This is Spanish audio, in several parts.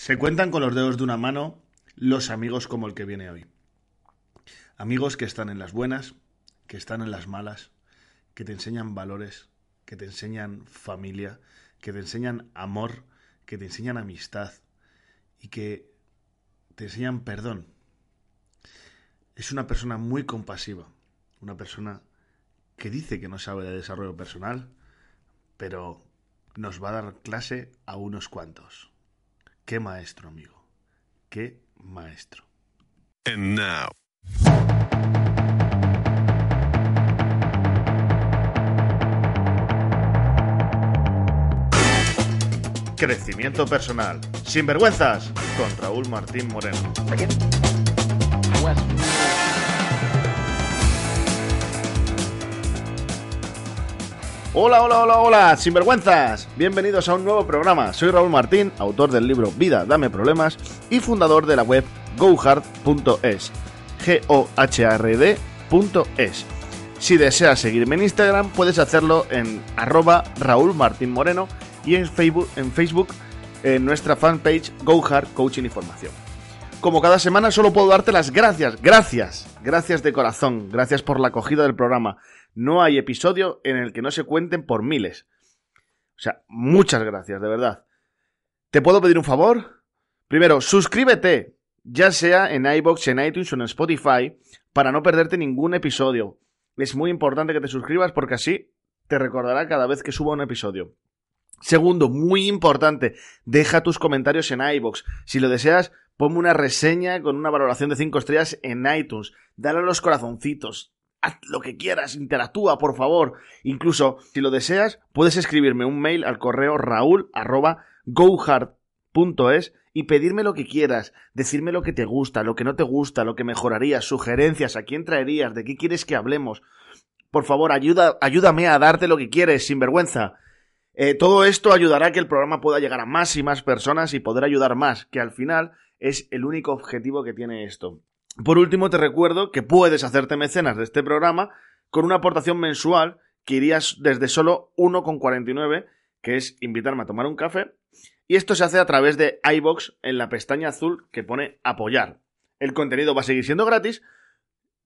Se cuentan con los dedos de una mano los amigos como el que viene hoy. Amigos que están en las buenas, que están en las malas, que te enseñan valores, que te enseñan familia, que te enseñan amor, que te enseñan amistad y que te enseñan perdón. Es una persona muy compasiva, una persona que dice que no sabe de desarrollo personal, pero nos va a dar clase a unos cuantos. Qué maestro, amigo. Qué maestro. And now. Crecimiento personal. Sin vergüenzas. Con Raúl Martín Moreno. Hola, hola, hola, hola, sinvergüenzas. Bienvenidos a un nuevo programa. Soy Raúl Martín, autor del libro Vida, dame problemas y fundador de la web gohard.es. G O H R D.es. Si deseas seguirme en Instagram, puedes hacerlo en arroba Raúl Martín Moreno y en Facebook, en Facebook en nuestra fanpage GoHard Coaching y Formación. Como cada semana solo puedo darte las gracias, gracias, gracias de corazón, gracias por la acogida del programa. No hay episodio en el que no se cuenten por miles. O sea, muchas gracias, de verdad. ¿Te puedo pedir un favor? Primero, suscríbete, ya sea en iBox, en iTunes o en Spotify, para no perderte ningún episodio. Es muy importante que te suscribas porque así te recordará cada vez que suba un episodio. Segundo, muy importante, deja tus comentarios en iBox. Si lo deseas, ponme una reseña con una valoración de 5 estrellas en iTunes. Dale a los corazoncitos. Haz lo que quieras, interactúa, por favor. Incluso, si lo deseas, puedes escribirme un mail al correo raúl.gohard.es y pedirme lo que quieras, decirme lo que te gusta, lo que no te gusta, lo que mejorarías, sugerencias, a quién traerías, de qué quieres que hablemos. Por favor, ayuda, ayúdame a darte lo que quieres, sin vergüenza. Eh, todo esto ayudará a que el programa pueda llegar a más y más personas y poder ayudar más, que al final es el único objetivo que tiene esto. Por último, te recuerdo que puedes hacerte mecenas de este programa con una aportación mensual que irías desde solo 1,49, que es invitarme a tomar un café, y esto se hace a través de iBox en la pestaña azul que pone apoyar. El contenido va a seguir siendo gratis,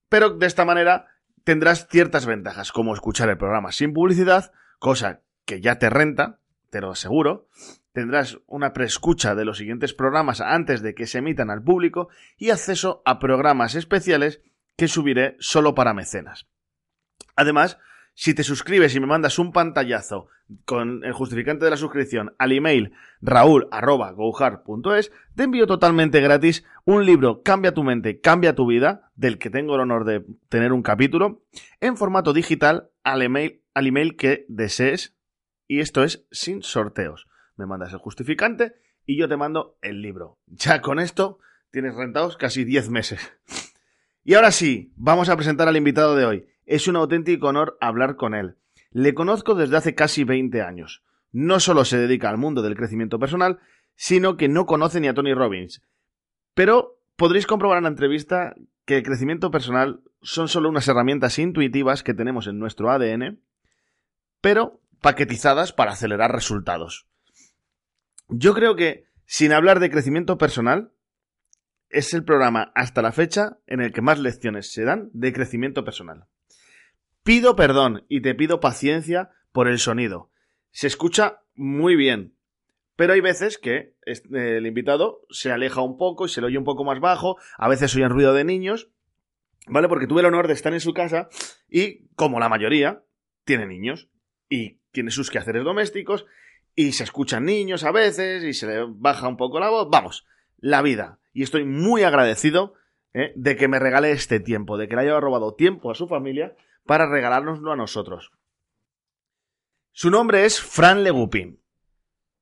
pero de esta manera tendrás ciertas ventajas, como escuchar el programa sin publicidad, cosa que ya te renta, te lo aseguro. Tendrás una preescucha de los siguientes programas antes de que se emitan al público y acceso a programas especiales que subiré solo para mecenas. Además, si te suscribes y me mandas un pantallazo con el justificante de la suscripción al email raúl.gohar.es, te envío totalmente gratis un libro Cambia tu mente, cambia tu vida, del que tengo el honor de tener un capítulo, en formato digital al email, al email que desees y esto es sin sorteos. Me mandas el justificante y yo te mando el libro. Ya con esto tienes rentados casi 10 meses. Y ahora sí, vamos a presentar al invitado de hoy. Es un auténtico honor hablar con él. Le conozco desde hace casi 20 años. No solo se dedica al mundo del crecimiento personal, sino que no conoce ni a Tony Robbins. Pero podréis comprobar en la entrevista que el crecimiento personal son solo unas herramientas intuitivas que tenemos en nuestro ADN, pero paquetizadas para acelerar resultados. Yo creo que, sin hablar de crecimiento personal, es el programa hasta la fecha en el que más lecciones se dan de crecimiento personal. Pido perdón y te pido paciencia por el sonido. Se escucha muy bien, pero hay veces que el invitado se aleja un poco y se lo oye un poco más bajo, a veces oyen ruido de niños, ¿vale? Porque tuve el honor de estar en su casa y, como la mayoría, tiene niños. Y tiene sus quehaceres domésticos y se escuchan niños a veces y se le baja un poco la voz. Vamos, la vida. Y estoy muy agradecido ¿eh? de que me regale este tiempo, de que le haya robado tiempo a su familia para regalárnoslo a nosotros. Su nombre es Fran Legupín.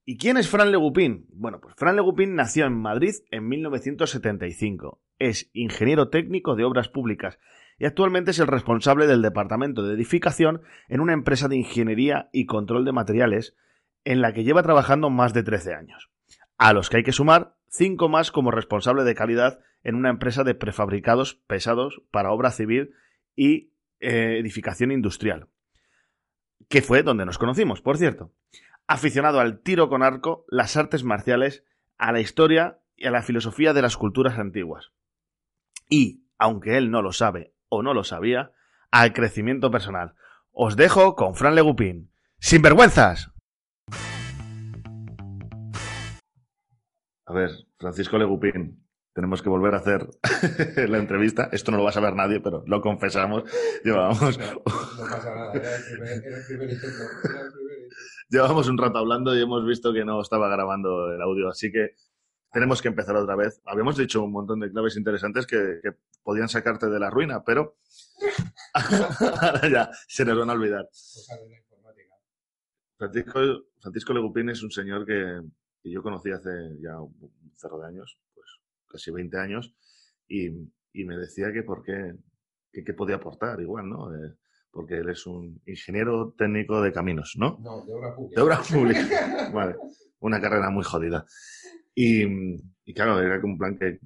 ¿Y quién es Fran Legupín? Bueno, pues Fran Legupín nació en Madrid en 1975. Es ingeniero técnico de obras públicas y actualmente es el responsable del departamento de edificación en una empresa de ingeniería y control de materiales en la que lleva trabajando más de 13 años, a los que hay que sumar 5 más como responsable de calidad en una empresa de prefabricados pesados para obra civil y eh, edificación industrial, que fue donde nos conocimos, por cierto. Aficionado al tiro con arco, las artes marciales, a la historia y a la filosofía de las culturas antiguas. Y, aunque él no lo sabe o no lo sabía, al crecimiento personal. Os dejo con Fran Legupín. ¡Sin vergüenzas! A ver, Francisco Legupín, tenemos que volver a hacer la entrevista. Esto no lo va a saber nadie, pero lo confesamos. Llevábamos, No, pasa nada, era el primer, era el primer intento. Era el primer intento. llevábamos un rato hablando y hemos visto que no estaba grabando el audio, así que tenemos que empezar otra vez. Habíamos dicho un montón de claves interesantes que, que podían sacarte de la ruina, pero ahora ya se nos van a olvidar. Francisco, Francisco Legupín es un señor que, que yo conocí hace ya un cerro de años, pues casi 20 años, y, y me decía que por qué, que, podía aportar igual, ¿no? Eh, porque él es un ingeniero técnico de caminos, ¿no? No, de obra pública. De obra pública. Vale, una carrera muy jodida. Y, y claro, era como un plan que,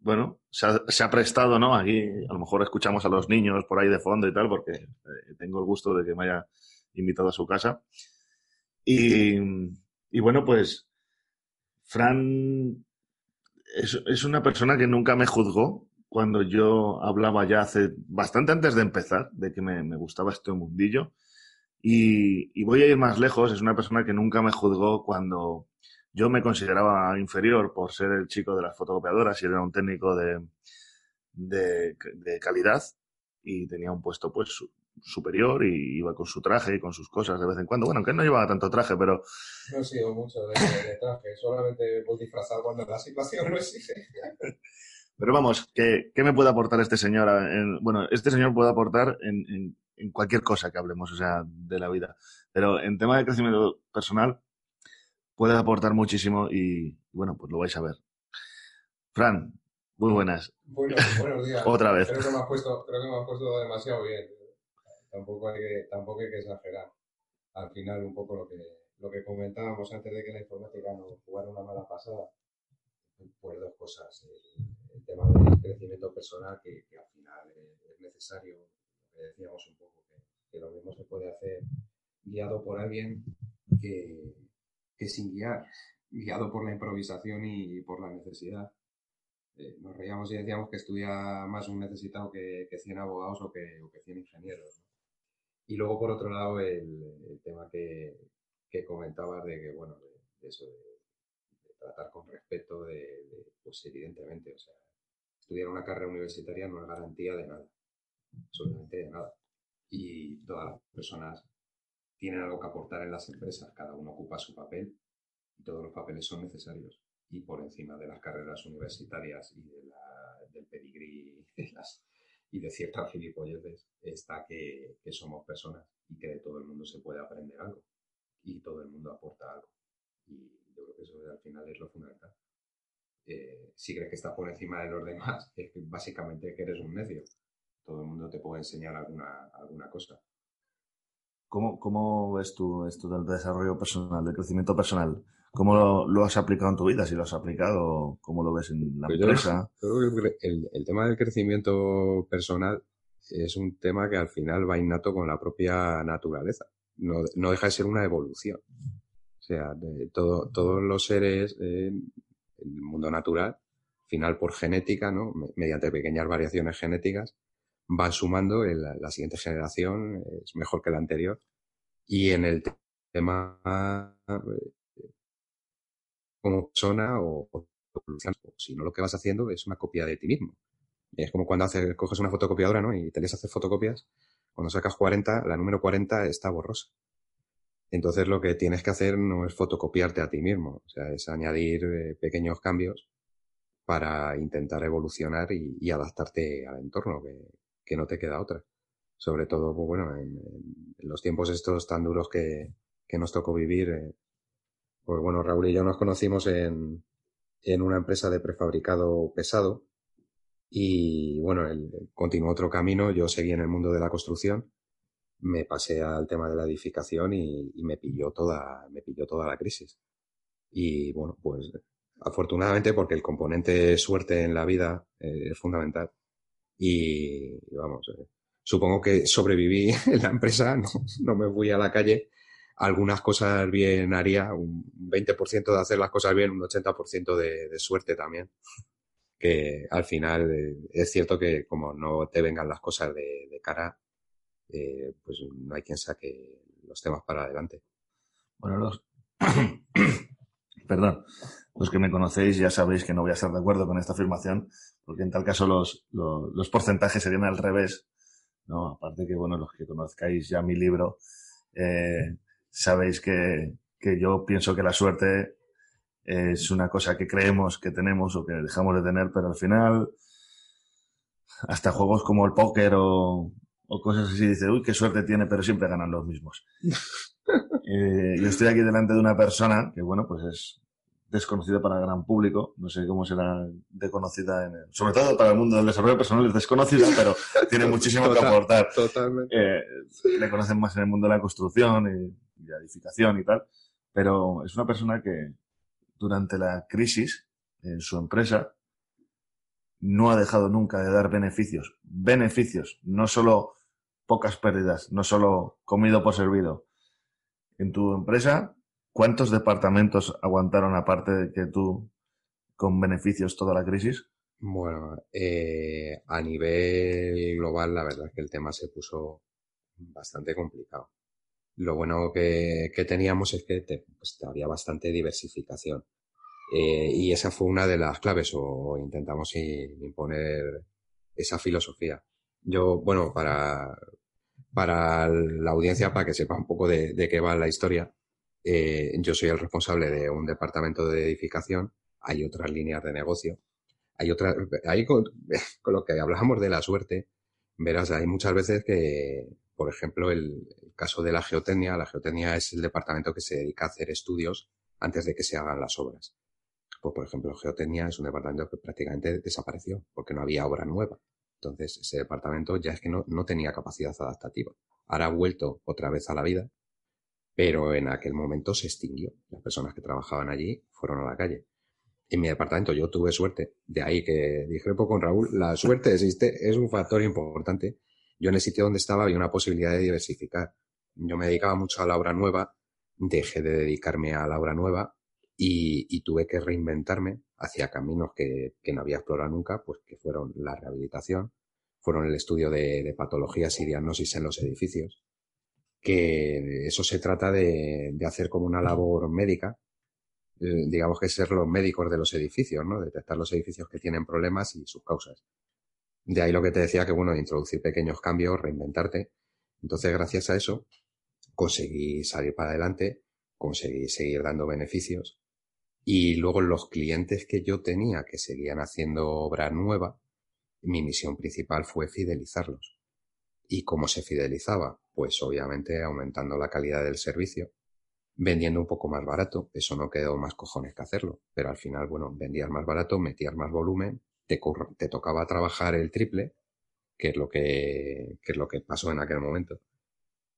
bueno, se ha, se ha prestado, ¿no? Aquí a lo mejor escuchamos a los niños por ahí de fondo y tal, porque eh, tengo el gusto de que me haya invitado a su casa. Y, y bueno, pues Fran es, es una persona que nunca me juzgó cuando yo hablaba ya hace bastante antes de empezar de que me, me gustaba este mundillo. Y, y voy a ir más lejos, es una persona que nunca me juzgó cuando yo me consideraba inferior por ser el chico de las fotocopiadoras y era un técnico de, de, de calidad y tenía un puesto pues su- superior y iba con su traje y con sus cosas de vez en cuando. Bueno, aunque no llevaba tanto traje, pero No he sido mucho de, de traje, solamente voy disfrazado cuando la situación lo exige. Pero vamos, ¿qué, qué me puede aportar este señor? en- bueno, este señor puede aportar en, en- en cualquier cosa que hablemos, o sea, de la vida. Pero en tema de crecimiento personal, puede aportar muchísimo y, bueno, pues lo vais a ver. Fran, muy buenas. Bueno, buenos días. Otra vez. Creo que me has puesto, creo que me has puesto demasiado bien. Tampoco hay que, tampoco hay que exagerar. Al final, un poco lo que, lo que comentábamos antes de que la informática nos jugara una mala pasada. Pues dos cosas. El, el tema del crecimiento personal, que, que al final es, es necesario. Lo que decíamos un poco, que, que lo mismo se puede hacer guiado por alguien que, que sin guiar, guiado por la improvisación y por la necesidad eh, nos reíamos y decíamos que estudia más un necesitado que, que 100 abogados o que, o que 100 ingenieros. ¿no? Y luego, por otro lado, el, el tema que, que comentabas de que, bueno, de, de eso, de, de tratar con respeto, de, de, pues evidentemente, o sea, estudiar una carrera universitaria no es garantía de nada, absolutamente de nada. Y todas las personas tienen algo que aportar en las empresas, cada uno ocupa su papel y todos los papeles son necesarios y por encima de las carreras universitarias y de del pedigrí las- y de ciertas gilipolleces está que, somos personas y que de todo el mundo se puede aprender algo y todo el mundo aporta algo. Y yo creo que eso al final es lo fundamental. Eh, si crees que estás por encima de los demás, es básicamente que eres un necio. Todo el mundo te puede enseñar alguna, alguna cosa. ¿Cómo, cómo ves tú esto del desarrollo personal, del crecimiento personal? ¿Cómo lo, lo has aplicado en tu vida? Si lo has aplicado, ¿cómo lo ves en la Pues empresa? Yo el, el tema del crecimiento personal es un tema que al final va innato con la propia naturaleza. No, no deja de ser una evolución. O sea, de todo, todos los seres eh, en el mundo natural, al final por genética, ¿no? Me- mediante pequeñas variaciones genéticas, van sumando, el- la siguiente generación es mejor que la anterior. Y en el tema eh, como persona o, o si no lo que vas haciendo es una copia de ti mismo. Es como cuando haces, coges una fotocopiadora, ¿no? Y te lees a hacer fotocopias. Cuando sacas 40, la número 40 está borrosa. Entonces lo que tienes que hacer no es fotocopiarte a ti mismo, o sea, es añadir eh, pequeños cambios para intentar evolucionar y, y adaptarte al entorno, que, que no te queda otra. Sobre todo, pues bueno, en, los tiempos estos tan duros que, que nos tocó vivir, eh, pues bueno, Raúl y yo nos conocimos en, en una empresa de prefabricado pesado y bueno, él continuó otro camino, yo seguí en el mundo de la construcción, me pasé al tema de la edificación y, y me pilló toda, me pilló toda la crisis. Y bueno, pues afortunadamente porque el componente suerte en la vida eh, es fundamental y, vamos, eh, supongo que sobreviví en la empresa, no, no me fui a la calle algunas cosas bien haría, un 20% de hacer las cosas bien, un 80% de, de suerte también. Que al final eh, es cierto que como no te vengan las cosas de, de cara, eh, pues no hay quien saque los temas para adelante. Bueno, los... Perdón. Los que me conocéis ya sabéis que no voy a estar de acuerdo con esta afirmación, porque en tal caso los, los, los porcentajes serían al revés. ¿no? Aparte que, bueno, los que conozcáis ya mi libro, eh, sabéis que, que yo pienso que la suerte es una cosa que creemos que tenemos o que dejamos de tener, pero al final, hasta juegos como el póker o, o cosas así, dice, uy, qué suerte tiene, pero siempre ganan los mismos. eh, yo estoy aquí delante de una persona que, bueno, pues es desconocida para el gran público, no sé cómo será de conocida, en el, sobre todo para el mundo del desarrollo personal es desconocida, pero tiene muchísimo Total, que aportar. Totalmente. Eh, le conocen más en el mundo de la construcción y, y la edificación y tal, pero es una persona que durante la crisis en su empresa no ha dejado nunca de dar beneficios, beneficios, no solo pocas pérdidas, no solo comido por servido. En tu empresa, ¿cuántos departamentos aguantaron aparte de que tú con beneficios toda la crisis? Bueno, eh, a nivel global, la verdad es que el tema se puso bastante complicado. Lo bueno que, teníamos es que te, pues, había bastante diversificación. Eh, y esa fue una de las claves, o intentamos imponer esa filosofía. Yo, bueno, para, para la audiencia, para que sepa un poco de, de qué va la historia, eh, yo soy el responsable de un departamento de edificación, hay otras líneas de negocio, hay otras, ahí con, lo que hablamos de la suerte, verás, hay muchas veces que, por ejemplo, el, el caso de la geotecnia, la geotecnia es el departamento que se dedica a hacer estudios antes de que se hagan las obras. Pues, por ejemplo, Geotecnia es un departamento que prácticamente desapareció porque no había obra nueva. Entonces, ese departamento ya es que no, no tenía capacidad adaptativa. Ahora ha vuelto otra vez a la vida, pero en aquel momento se extinguió. Las personas que trabajaban allí fueron a la calle. En mi departamento yo tuve suerte, de ahí que discrepo con Raúl, la suerte existe, es un factor importante. Yo en el sitio donde estaba había una posibilidad de diversificar. Yo me dedicaba mucho a la obra nueva, dejé de dedicarme a la obra nueva y, tuve que reinventarme hacia caminos que, que, no había explorado nunca, pues que fueron la rehabilitación, fueron el estudio de, de patologías y diagnosis en los edificios, que eso se trata de, de hacer como una labor médica, eh, digamos que ser los médicos de los edificios, ¿no? Detectar los edificios que tienen problemas y sus causas. De ahí lo que te decía que, bueno, introducir pequeños cambios, reinventarte. Entonces, gracias a eso, conseguí salir para adelante, conseguí seguir dando beneficios y luego los clientes que yo tenía que seguían haciendo obra nueva, mi misión principal fue fidelizarlos. ¿Y cómo se fidelizaba? Pues obviamente aumentando la calidad del servicio, vendiendo un poco más barato, eso no quedó más cojones que hacerlo, pero al final, bueno, vendías más barato, metías más volumen, te, te tocaba trabajar el triple, que es lo que, que es lo que pasó en aquel momento,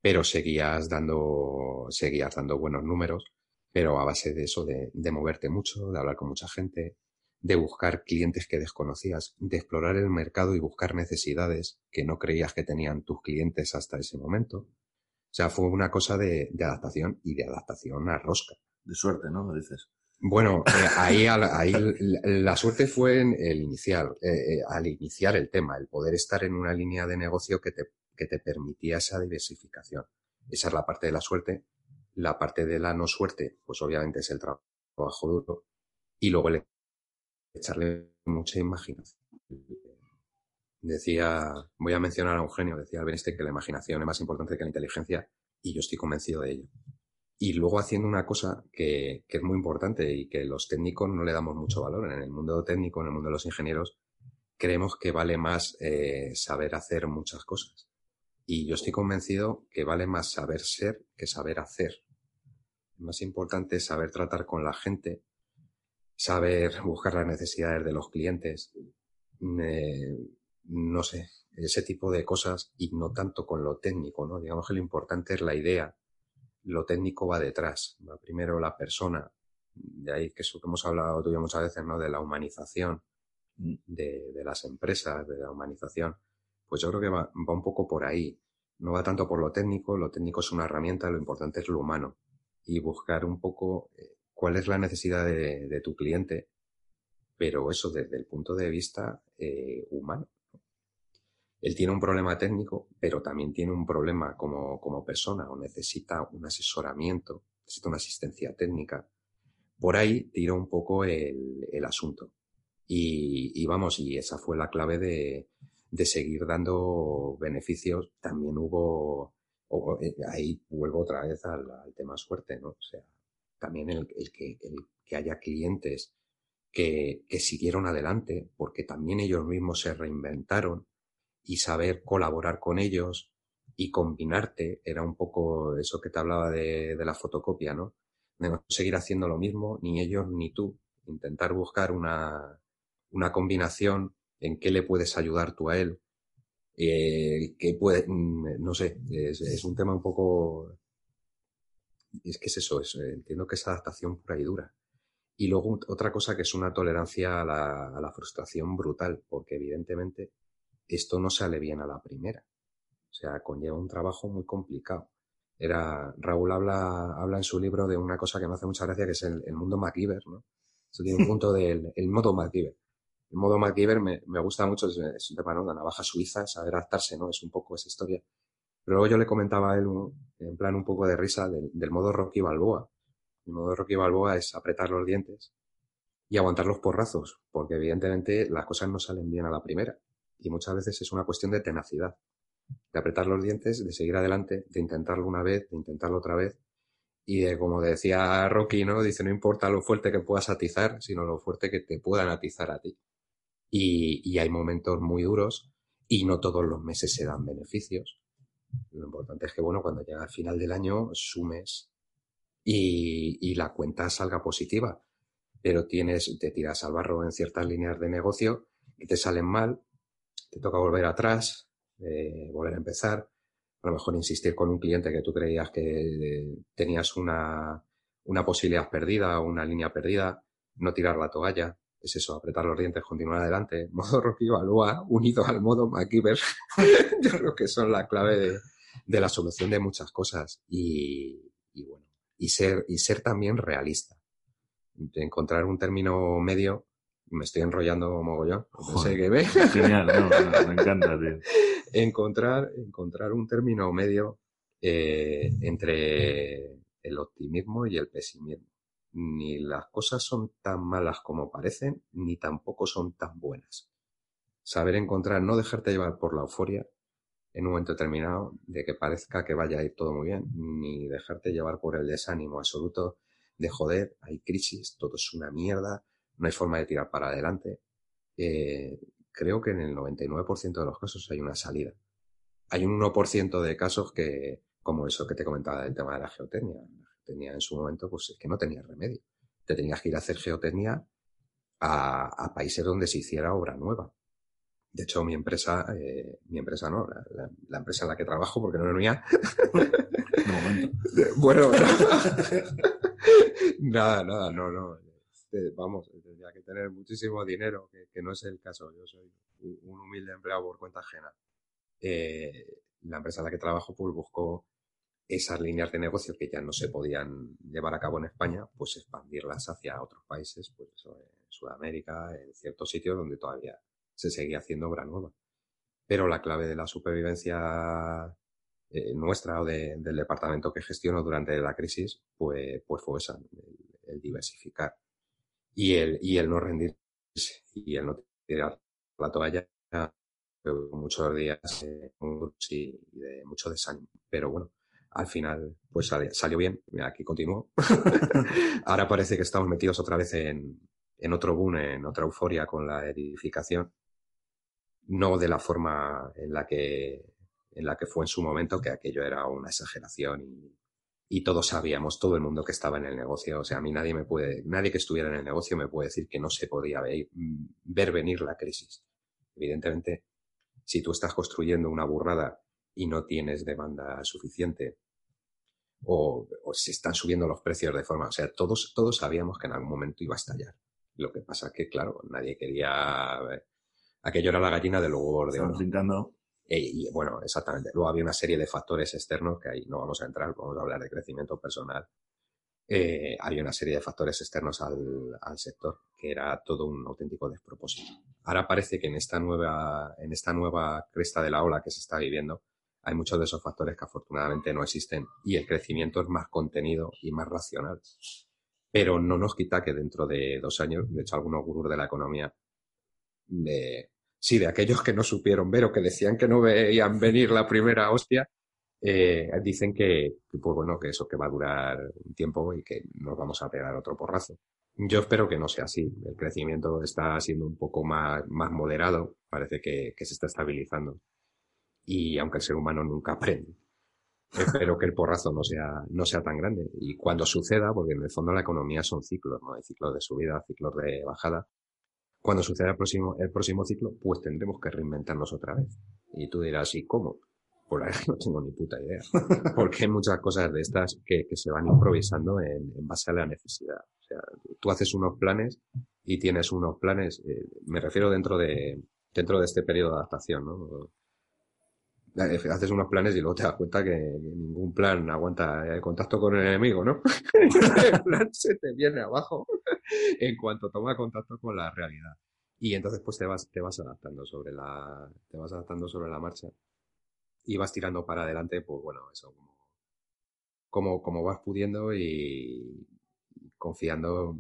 pero seguías dando, seguías dando buenos números, pero a base de eso, de, de, moverte mucho, de hablar con mucha gente, de buscar clientes que desconocías, de explorar el mercado y buscar necesidades que no creías que tenían tus clientes hasta ese momento. O sea, fue una cosa de, de adaptación y de adaptación a rosca. De suerte, ¿no? Dices. Bueno, eh, ahí, ahí la suerte fue en el inicial, eh, eh, al iniciar el tema, el poder estar en una línea de negocio que te, que te permitía esa diversificación. Esa es la parte de la suerte la parte de la no suerte, pues obviamente es el trabajo duro. Y luego el echarle mucha imaginación. Decía, voy a mencionar a Eugenio, decía Albert que la imaginación es más importante que la inteligencia y yo estoy convencido de ello. Y luego haciendo una cosa que, que es muy importante y que los técnicos no le damos mucho valor. En el mundo técnico, en el mundo de los ingenieros, creemos que vale más eh, saber hacer muchas cosas. Y yo estoy convencido que vale más saber ser que saber hacer. Más importante es saber tratar con la gente, saber buscar las necesidades de los clientes, no sé, ese tipo de cosas y no tanto con lo técnico, ¿no? Digamos que lo importante es la idea, lo técnico va detrás, va primero la persona, de ahí que eso que hemos hablado tú y yo muchas veces, ¿no? De la humanización de, de las empresas, de la humanización, pues yo creo que va, va un poco por ahí no va tanto por lo técnico, lo técnico es una herramienta, lo importante es lo humano y buscar un poco eh, cuál es la necesidad de, tu cliente, pero eso desde el punto de vista eh, humano. Él tiene un problema técnico, pero también tiene un problema como, como persona o necesita un asesoramiento, necesita una asistencia técnica. Por ahí tira un poco el, el asunto. Y, y, vamos, y esa fue la clave de, de seguir dando beneficios. También hubo, eh, ahí vuelvo otra vez al, tema suerte, ¿no? O sea, también el, el, que, el que haya clientes que, que siguieron adelante, porque también ellos mismos se reinventaron y saber colaborar con ellos y combinarte, era un poco eso que te hablaba de, de la fotocopia, ¿no? De no seguir haciendo lo mismo, ni ellos ni tú. Intentar buscar una, una combinación en qué le puedes ayudar tú a él, eh, que puede, mm, no sé, es, un tema un poco, es que es eso, es, entiendo que es adaptación pura y dura. Y luego otra cosa que es una tolerancia a la, a la frustración brutal, porque evidentemente esto no sale bien a la primera. O sea, conlleva un trabajo muy complicado. Era, Raúl habla, habla en su libro de una cosa que me hace mucha gracia, que es el, mundo MacGyver, ¿no? Eso tiene un punto del el modo MacGyver. El modo MacGyver me, me gusta mucho, es, un tema, ¿no? La navaja suiza, saber adaptarse, ¿no? Es un poco esa historia. Pero luego yo le comentaba a él, en plan un poco de risa, del, modo Rocky Balboa. El modo Rocky Balboa es apretar los dientes y aguantar los porrazos, porque evidentemente las cosas no salen bien a la primera. Y muchas veces es una cuestión de tenacidad, de apretar los dientes, de seguir adelante, de intentarlo una vez, de intentarlo otra vez. Y de, como decía Rocky, ¿no? Dice, no importa lo fuerte que puedas atizar, sino lo fuerte que te puedan atizar a ti y, y, hay momentos muy duros y no todos los meses se dan beneficios. Lo importante es que, bueno, cuando llega al final del año, sumes y, y la cuenta salga positiva. Pero tienes, te tiras al barro en ciertas líneas de negocio y te salen mal, te toca volver atrás, eh, volver a empezar, a lo mejor insistir con un cliente que tú creías que tenías una, una posibilidad perdida, una línea perdida, no tirar la toalla, es eso, apretar los dientes, continuar adelante. Modo Rocky Balboa unido al modo MacGyver, yo creo que son la clave de, de la solución de muchas cosas. Y, y, bueno, y ser, y ser también realista. encontrar un término medio, me estoy enrollando mogollón, no sé qué ve. Genial, no, me encanta, tío. encontrar, encontrar un término medio eh, entre el optimismo y el pesimismo ni las cosas son tan malas como parecen, ni tampoco son tan buenas. Saber encontrar, no dejarte llevar por la euforia en un momento determinado de que parezca que vaya a ir todo muy bien, ni dejarte llevar por el desánimo absoluto de joder, hay crisis, todo es una mierda, no hay forma de tirar para adelante. Eh, creo que en el 99% de los casos hay una salida. Hay un 1% de casos que, como eso que te comentaba del tema de la geotecnia, tenía en su momento, pues es que no tenía remedio. Te tenías que ir a hacer geotecnia a, países donde se hiciera obra nueva. De hecho, mi empresa, eh, mi empresa no, la, empresa en la que trabajo, porque no es mía. bueno, nada, nada, no, no. Este, vamos, tendría que tener muchísimo dinero, que, no es el caso. Yo soy un humilde empleado por cuenta ajena. Eh, la empresa en la que trabajo, pues buscó esas líneas de negocio que ya no se podían llevar a cabo en España, pues expandirlas hacia otros países, pues eso, en Sudamérica, en ciertos sitios donde todavía se seguía haciendo obra nueva. Pero la clave de la supervivencia eh, nuestra o del departamento que gestiono durante la crisis, pues, pues fue esa, el, diversificar y el, y el no rendirse y el no tirar la toalla muchos días eh, y de mucho desánimo. Pero bueno, al final pues salió, bien, aquí continúo. Ahora parece que estamos metidos otra vez en, en otro boom, en otra euforia con la edificación, no de la forma en la que en la que fue en su momento, que aquello era una exageración y, y todos sabíamos, todo el mundo que estaba en el negocio, o sea, a mí nadie me puede, nadie que estuviera en el negocio me puede decir que no se podía ver, ver venir la crisis. Evidentemente, si tú estás construyendo una burrada y no tienes demanda suficiente o, o, se están subiendo los precios de forma, o sea, todos, todos sabíamos que en algún momento iba a estallar. Lo que pasa que, claro, nadie quería, aquello era la gallina del huevo de oro. Eh, y bueno, exactamente. Luego había una serie de factores externos que ahí no vamos a entrar, vamos a hablar de crecimiento personal. Eh, había una serie de factores externos al, al, sector que era todo un auténtico despropósito. Ahora parece que en esta nueva, en esta nueva cresta de la ola que se está viviendo, hay muchos de esos factores que afortunadamente no existen y el crecimiento es más contenido y más racional. Pero no nos quita que dentro de dos años, de hecho algunos gurús de la economía, de, sí, de aquellos que no supieron ver o que decían que no veían venir la primera hostia, eh, dicen que, pues bueno, que eso que va a durar un tiempo y que nos vamos a pegar otro porrazo. Yo espero que no sea así. El crecimiento está siendo un poco más, moderado. Parece que se está estabilizando y aunque el ser humano nunca aprende. Espero que el porrazo no sea, no sea tan grande. Y cuando suceda, porque en el fondo la economía son ciclos, ¿no? Hay ciclos de subida, ciclos de bajada. Cuando suceda el próximo, el próximo ciclo, pues tendremos que reinventarnos otra vez. Y tú dirás, ¿y cómo? Pues la verdad no tengo ni puta idea. Porque hay muchas cosas de estas que, que se van improvisando en, en, base a la necesidad. O sea, tú haces unos planes y tienes unos planes, eh, me refiero dentro de, dentro de este periodo de adaptación, ¿no? Haces unos planes y luego te das cuenta que ningún plan aguanta el contacto con el enemigo, ¿no? el plan se te viene abajo en cuanto toma contacto con la realidad. Y entonces pues te vas, te vas adaptando sobre la, te vas adaptando sobre la marcha y vas tirando para adelante, pues bueno, eso como, como, vas pudiendo y confiando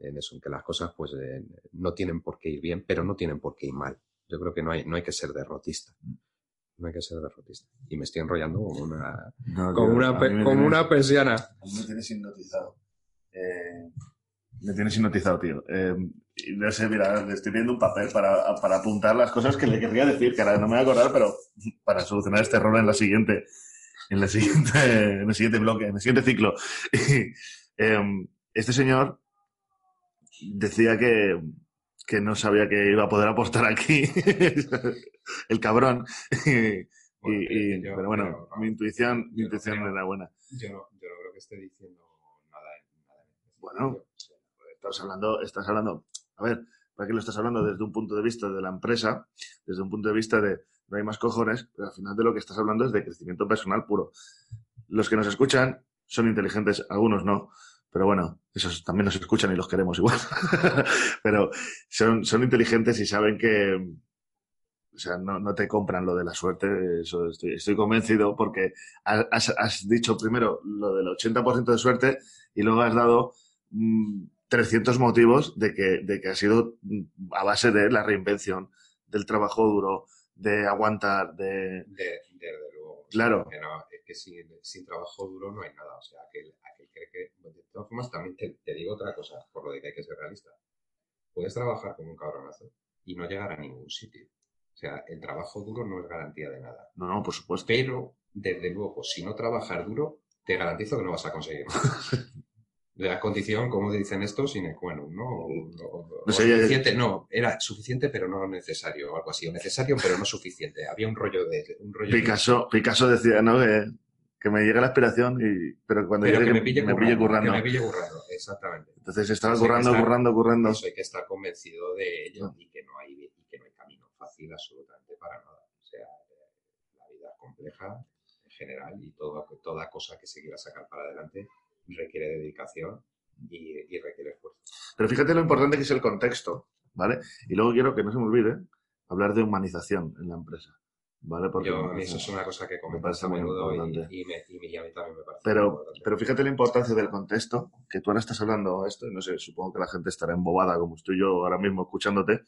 en eso, en que las cosas pues eh, no tienen por qué ir bien, pero no tienen por qué ir mal. Yo creo que no hay, no hay que ser derrotista no hay que ser derrotista. Y me estoy enrollando como una, no, como una, pe, como una persiana. Me tienes hipnotizado. Eh, me tienes hipnotizado, tío. Eh, no sé, mira, le estoy viendo un papel para, para, apuntar las cosas que le querría decir, que ahora no me voy a acordar, pero para solucionar este error en la siguiente, en la siguiente, en el siguiente bloque, en el siguiente ciclo. eh, este señor decía que, que no sabía que iba a poder apostar aquí. el cabrón. y, y, yo, pero bueno, pero, no, mi intuición, mi intuición no era buena. Yo no, yo no creo que esté diciendo nada. nada bueno, estás hablando, estás hablando, a ver, ¿para qué lo estás hablando? Desde un punto de vista de la empresa, desde un punto de vista de no hay más cojones, pero al final de lo que estás hablando es de crecimiento personal puro. Los que nos escuchan son inteligentes, algunos no, pero bueno, esos también nos escuchan y los queremos igual. pero son, son inteligentes y saben que, o sea, no, no, te compran lo de la suerte, eso estoy, estoy convencido porque has, has, dicho primero lo del 80% de suerte y luego has dado mmm, 300 motivos de que, de que ha sido a base de la reinvención, del trabajo duro, de aguantar, de... de luego. Claro. Que no, es que sin, sin, trabajo duro no hay nada. O sea, aquel, aquel cree que... De todas formas, también te, te digo otra cosa, por lo de que hay que ser realista. Puedes trabajar como un cabronazo y no llegar a ningún sitio. O sea, el trabajo duro no es garantía de nada. No, no, por supuesto. Pero, desde luego, si no trabajas duro, te garantizo que no vas a conseguir De la condición, como dicen estos, sine qua non, ¿no? O, o, no, sé, suficiente, no, era suficiente pero no necesario, o algo así, o necesario pero no suficiente. Había un rollo de... Un rollo Picasso, de... Picasso decía, ¿no? Que, que me llegue la aspiración, y, pero cuando pero llegue que me pille, me currando, currando. Que me pille currando, exactamente. Entonces estaba currando, estar, currando, currando. Eso hay que estar convencido de ello no. y que no hay y que no hay camino fácil absolutamente para nada. O sea, la vida es compleja en general y todo, toda cosa que se quiera sacar para adelante requiere dedicación y, y, requiere esfuerzo. Pero fíjate lo importante que es el contexto, ¿vale? Y luego quiero que no se me olvide hablar de humanización en la empresa. ¿Vale? Porque Yo, a mí eso es una cosa que comentas a menudo y, y, me, y, a mí también me parece pero, pero fíjate la importancia del contexto, que tú ahora estás hablando esto, y no sé, supongo que la gente estará embobada como estoy yo ahora mismo escuchándote.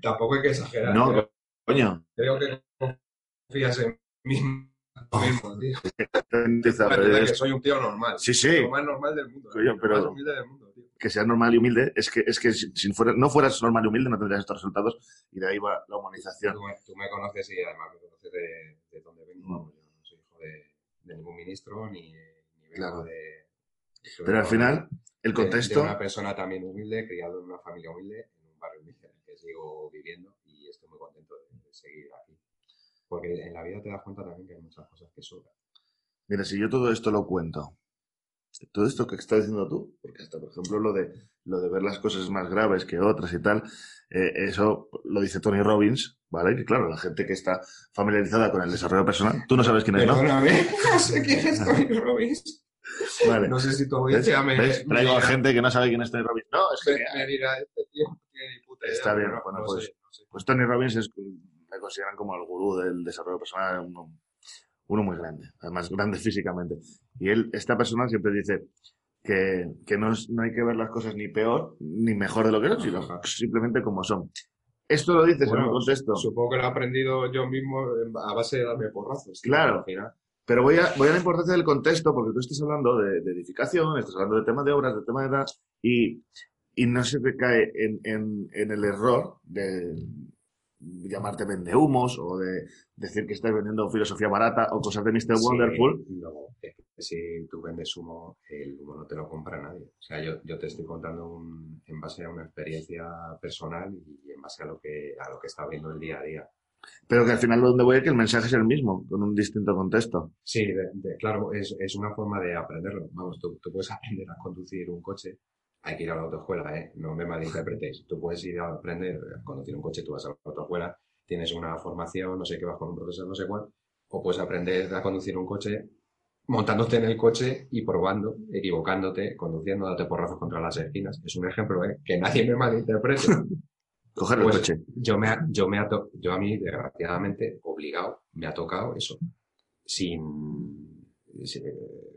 Tampoco hay que exagerar. No, coño. Creo que confías en mí mismo, tío. es... que soy un tío normal. Sí, sí. Lo más normal del mundo. Coño, pero... Lo más humilde del mundo, tío. Que seas normal y humilde, es que, es que si, fuera, no fueras normal y humilde no tendrías estos resultados y de ahí va la humanización. Tú me, tú me conoces y además me conoces de, de dónde vengo. Mm. Yo no soy hijo de, de ningún ministro ni, ni vengo claro. de... Pero al final, el contexto... De, una persona también humilde, criado en una familia humilde, en un barrio humilde en el que sigo viviendo y estoy muy contento de seguir aquí. Porque en la vida te das cuenta también que hay muchas cosas que sobran. Mira, si yo todo esto lo cuento todo esto que estás diciendo tú, porque hasta, por ejemplo, lo de, lo de ver las cosas más graves que otras y tal, eh, eso lo dice Tony Robbins, ¿vale? Que claro, la gente que está familiarizada con el desarrollo personal, tú no sabes quién es, ¿no? Perdóname, no sé quién es Tony Robbins. Vale. No sé si tu audiencia me, ¿Ves? me Traigo dirá- gente que no sabe quién es Tony Robbins. No, es que me dirá este tío no tiene ni puta idea. Está bien, bueno, no pues- sé, no sé. Pues Tony Robbins es, me consideran como el gurú del desarrollo personal, uno, uno muy grande, además grande físicamente. Y él, esta persona siempre dice que, que no, es- no hay que ver las cosas ni peor ni mejor de lo que son, sino Ajá. simplemente como son. Esto lo dices en Bueno, un contexto, Supongo que lo he aprendido yo mismo a base de darme porrazos. tío, Claro. Pero voy a, voy a la importancia del contexto porque tú estás hablando de, de edificación, estás hablando de temas de obras, de temas de edad, y, y no se te cae en, en, en el error de llamarte vendehumos o de decir que estás vendiendo filosofía barata o cosas de Mr. Sí, Wonderful. no, es que si tú vendes humo, el humo no te lo compra nadie. O sea, yo, yo te estoy contando un- en base a una experiencia personal y en base a lo que a lo que está viendo el día a día. Pero que al final donde voy es que el mensaje es el mismo, con un distinto contexto. Sí, de- de- claro, es, es una forma de aprenderlo. Vamos, tú, tú puedes aprender a conducir un coche. Hay que ir a la autoescuela, ¿eh? No me malinterpretéis. Tú puedes ir a aprender a conducir un coche, tú vas a la autoescuela, tienes una formación, no sé qué, vas con un profesor, no sé cuál. O puedes aprender a conducir un coche montándote en el coche y probando, equivocándote, conduciendo, date porrazos contra las esquinas. Es un ejemplo, ¿eh? Que nadie me malinterprete. Coger el Pues, coche. yo me, ha- yo me yo a mí, desgraciadamente, obligado, me ha tocado eso. Sin-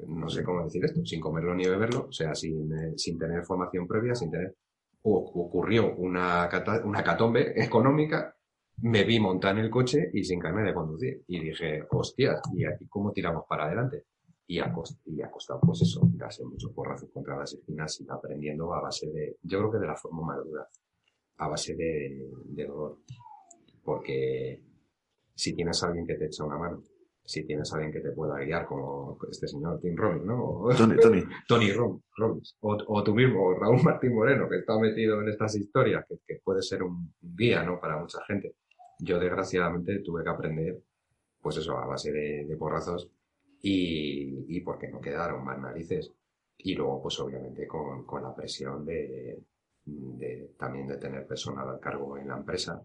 no sé cómo decir esto, sin comerlo ni beberlo, o sea, sin, eh, sin tener formación previa, sin tener, ocurrió una, cata- una catombe económica, me vi montar en el coche y sin carne de conducir. Y dije, hostias, ¿y cómo tiramos para adelante? Y ha, y ha costado, pues eso, darse muchos porrazos contra las esquinas y aprendiendo a base de, yo creo que de la forma más dura a base de, dolor. Porque si tienes alguien que te echa una mano, si tienes a alguien que te pueda guiar, como este señor Tim Robbins, ¿no? O Tony, Tony. Tony Robbins, o, o tú mismo, o Raúl Martín Moreno, que está metido en estas historias, que, que puede ser un guía, ¿no? Para mucha gente. Yo, desgraciadamente, tuve que aprender, pues eso, a base de, de porrazos y, y porque no quedaron más narices. Y luego, pues obviamente, con, con la presión de, de también de tener personal al cargo en la empresa,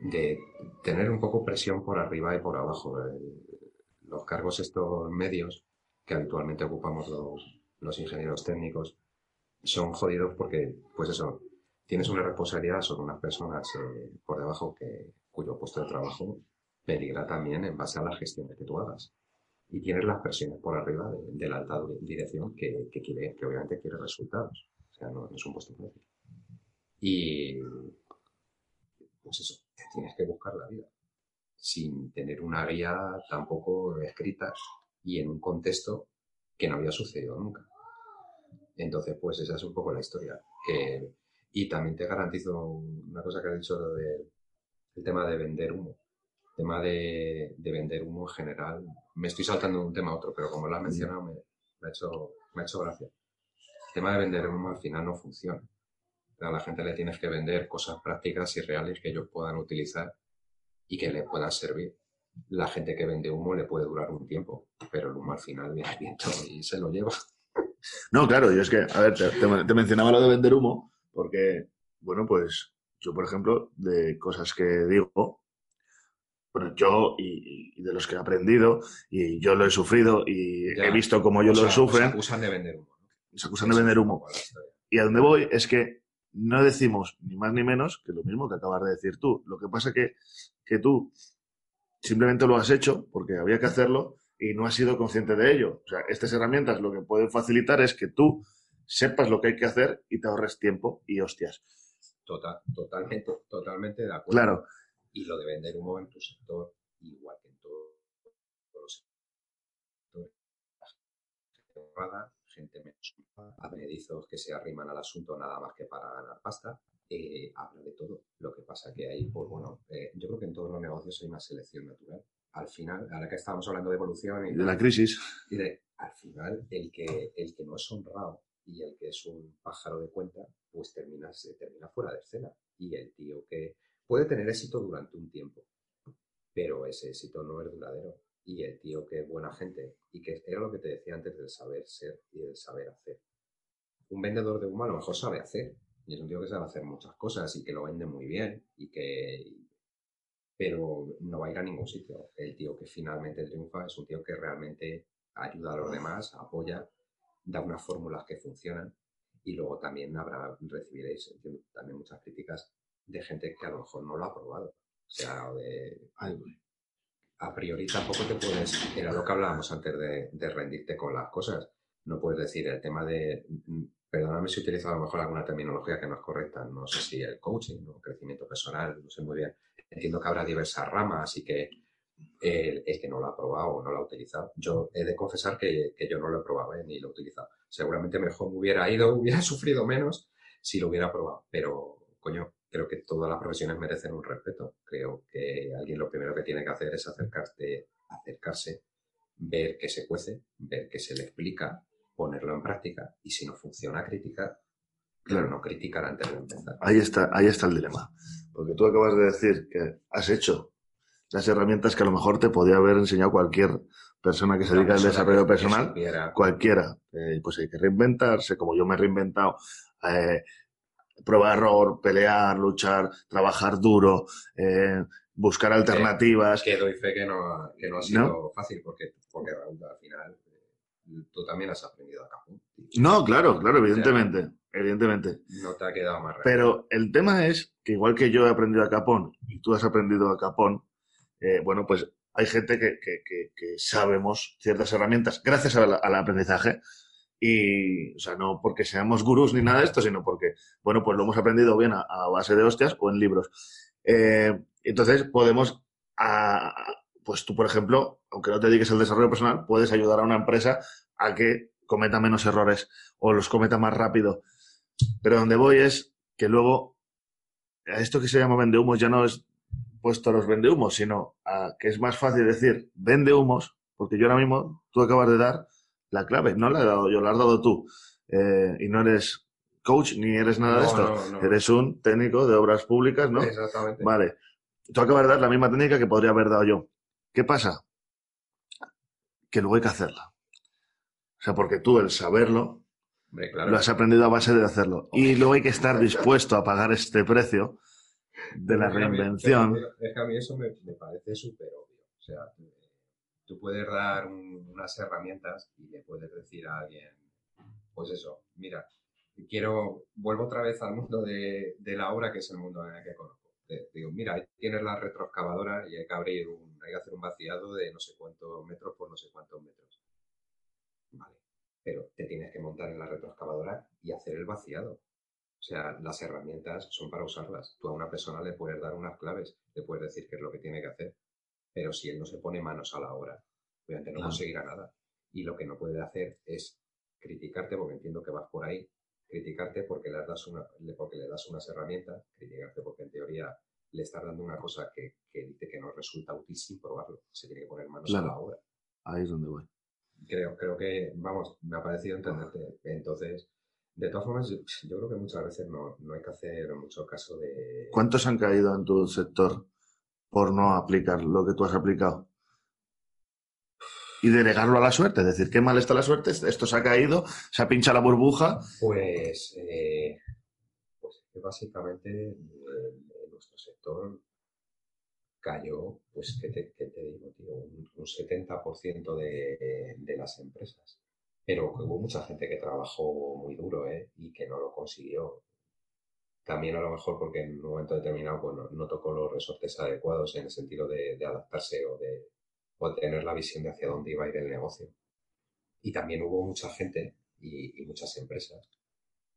de tener un poco presión por arriba y por abajo. Eh, Los cargos estos medios que habitualmente ocupamos los, los ingenieros técnicos son jodidos porque, pues eso, tienes una responsabilidad sobre unas personas eh, por debajo que, cuyo puesto de trabajo peligra también en base a las gestiones que tú hagas. Y tienes las presiones por arriba de, la alta dirección que, que quiere, que obviamente quiere resultados. O sea, no, no es un puesto fácil. Y pues eso, te tienes que buscar la vida. Sin tener una guía tampoco escrita y en un contexto que no había sucedido nunca. Entonces, pues esa es un poco la historia. Que, y también te garantizo una cosa que has dicho lo de el tema de vender humo. El tema de, de vender humo en general. Me estoy saltando de un tema a otro, pero como lo has mencionado, me, me ha hecho, me ha hecho gracia. El tema de vender humo al final no funciona. A la gente le tienes que vender cosas prácticas y reales que ellos puedan utilizar y que le puedan servir. La gente que vende humo le puede durar un tiempo, pero el humo al final viene viento y se lo lleva. No, claro, yo es que, a ver, te, te- te mencionaba lo de vender humo, porque, bueno, pues yo, por ejemplo, de cosas que digo, bueno, yo y, y de los que he aprendido, y yo lo he sufrido, y Ya. he visto cómo ellos lo sufren, acusan de vender humo. ¿no? se acusan de vender humo. Y a donde voy es que no decimos ni más ni menos que lo mismo que acabas de decir tú. Lo que pasa que, que tú simplemente lo has hecho porque había que hacerlo y no has sido consciente de ello. O sea, estas herramientas lo que pueden facilitar es que tú sepas lo que hay que hacer y te ahorres tiempo y hostias. Total, totalmente, totalmente de acuerdo. Claro, Y lo de vender humo en tu sector, igual que en todo- todos los sectores. Gente honrada, advenedizos que se arriman al asunto nada más que para ganar pasta. Eh, habla de todo. Lo que pasa que ahí, pues bueno, eh, yo creo que en todos los negocios hay una selección natural. Al final, ahora que estábamos hablando de evolución y de la crisis. y de, al final, el que, el que no es honrado y el que es un pájaro de cuenta, pues termina, se termina fuera de escena. Y el tío que puede tener éxito durante un tiempo, pero ese éxito no es duradero. Y el tío que es buena gente y que era lo que te decía antes del saber ser y del saber hacer. Un vendedor de humo a lo mejor sabe hacer y es un tío que sabe hacer muchas cosas y que lo vende muy bien y que pero no va a ir a ningún sitio. El tío que finalmente triunfa es un tío que realmente ayuda a los demás, apoya, da unas fórmulas que funcionan y luego también habrá, recibiréis también muchas críticas de gente que a lo mejor no lo ha probado. O sea, de, a priori tampoco te puedes, era lo que hablábamos antes de, de, rendirte con las cosas. No puedes decir el tema de, perdóname si utilizo a lo mejor alguna terminología que no es correcta, no sé si el coaching o crecimiento personal, no sé muy bien. Entiendo que habrá diversas ramas y que el, que no lo ha probado o no lo ha utilizado. Yo he de confesar que, que yo no lo he probado ¿eh? ni lo he utilizado. Seguramente mejor me hubiera ido, hubiera sufrido menos si lo hubiera probado, pero coño, creo que todas las profesiones merecen un respeto. Creo que alguien lo primero que tiene que hacer es acercarse, acercarse, ver que se cuece, ver que se le explica, ponerlo en práctica y si no funciona, criticar. Claro, no criticar antes de empezar. Ahí está, ahí está el dilema. Porque tú acabas de decir que has hecho las herramientas que a lo mejor te podía haber enseñado cualquier persona que se dedica al desarrollo personal, cualquiera. Eh, pues hay que reinventarse, como yo me he reinventado. Eh, prueba error, pelear, luchar, trabajar duro, eh, buscar alternativas. Que, doy fe que no, que no ha sido fácil porque, porque al final eh, tú también has aprendido a Capón. No, claro, claro, evidentemente, evidentemente. No te ha quedado más Pero el tema es que igual que yo he aprendido a Capón y tú has aprendido a Capón, eh, bueno, pues hay gente que, que, que, sabemos ciertas herramientas gracias al aprendizaje y, o sea, no porque seamos gurús ni nada de esto, sino porque, bueno, pues lo hemos aprendido bien a, base de hostias o en libros. Eh, entonces, podemos, pues tú, por ejemplo, aunque no te dediques al desarrollo personal, puedes ayudar a una empresa a que cometa menos errores o los cometa más rápido. Pero donde voy es que luego, a esto que se llama vende humos ya no es puesto a los vende humos, sino que es más fácil decir vende humos, porque yo ahora mismo, tú acabas de dar la clave. No la he dado yo, la has dado tú. Eh, y no eres coach ni eres nada de esto. Eres un técnico de obras públicas, ¿no? Exactamente. Vale. Tú acabas de dar la misma técnica que podría haber dado yo. ¿Qué pasa? Que luego hay que hacerla. O sea, porque tú el saberlo lo has aprendido a base de hacerlo. Y luego hay que estar dispuesto a pagar este precio de la reinvención. Es que a mí eso me, me parece súper obvio. O sea, tú puedes dar unas herramientas y le puedes decir a alguien, pues eso, mira, quiero, vuelvo otra vez al mundo de, la obra, que es el mundo en el que conozco. Digo, mira, ahí tienes la retroexcavadora y hay que abrir un, hay que hacer un vaciado de no sé cuántos metros por no sé cuántos metros. Vale, pero te tienes que montar en la retroexcavadora y hacer el vaciado. O sea, las herramientas son para usarlas. Tú a una persona le puedes dar unas claves, le puedes decir qué es lo que tiene que hacer, pero si él no se pone manos a la obra, obviamente no conseguirá nada. Y lo que no puede hacer es criticarte, porque entiendo que vas por ahí, criticarte porque le das, una, porque le das unas herramientas, criticarte porque en teoría le estás dando una cosa que, dice que no resulta útil sin probarlo. Se tiene que poner manos a la obra. Ahí es donde voy. Creo, creo que, vamos, me ha parecido entenderte. Entonces, de todas formas, yo, yo creo que muchas veces no, no, hay que hacer mucho caso de... ¿Cuántos han caído en tu sector por no aplicar lo que tú has aplicado. Y delegarlo a la suerte, es decir, qué mal está la suerte, esto se ha caído, se ha pinchado la burbuja. Pues, eh, pues básicamente eh, nuestro sector cayó, pues, ¿qué te, digo, tío? Un, 70% de, de, las empresas. Pero hubo mucha gente que trabajó muy duro, ¿eh? Y que no lo consiguió también a lo mejor porque en un momento determinado pues, no, tocó los resortes adecuados en el sentido de, adaptarse o de, tener la visión de hacia dónde iba a ir el negocio. Y también hubo mucha gente y, muchas empresas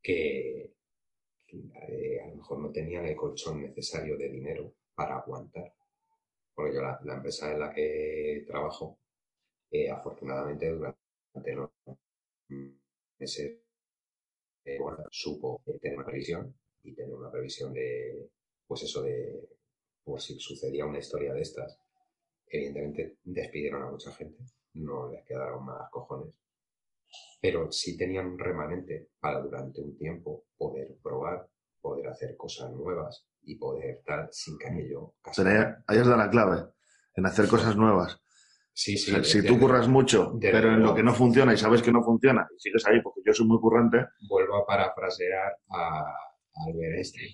que, eh, a lo mejor no tenían el colchón necesario de dinero para aguantar. Porque yo la, empresa en la que trabajo, eh, afortunadamente durante los meses eh, supo tener una previsión y tener una previsión de, pues eso de, por si sucedía una historia de estas. Evidentemente despidieron a mucha gente, no les quedaron más cojones, pero sí tenían un remanente para durante un tiempo poder probar, poder hacer cosas nuevas y poder estar sin que aquello... Ahí os da la clave, en hacer cosas nuevas. Sí, sí. O sea, si desde- tú curras mucho, pero en lo que no funciona y sabes que no funciona, y sigues ahí porque yo soy muy currante, Vuelvo a parafrasear a a Albert Einstein.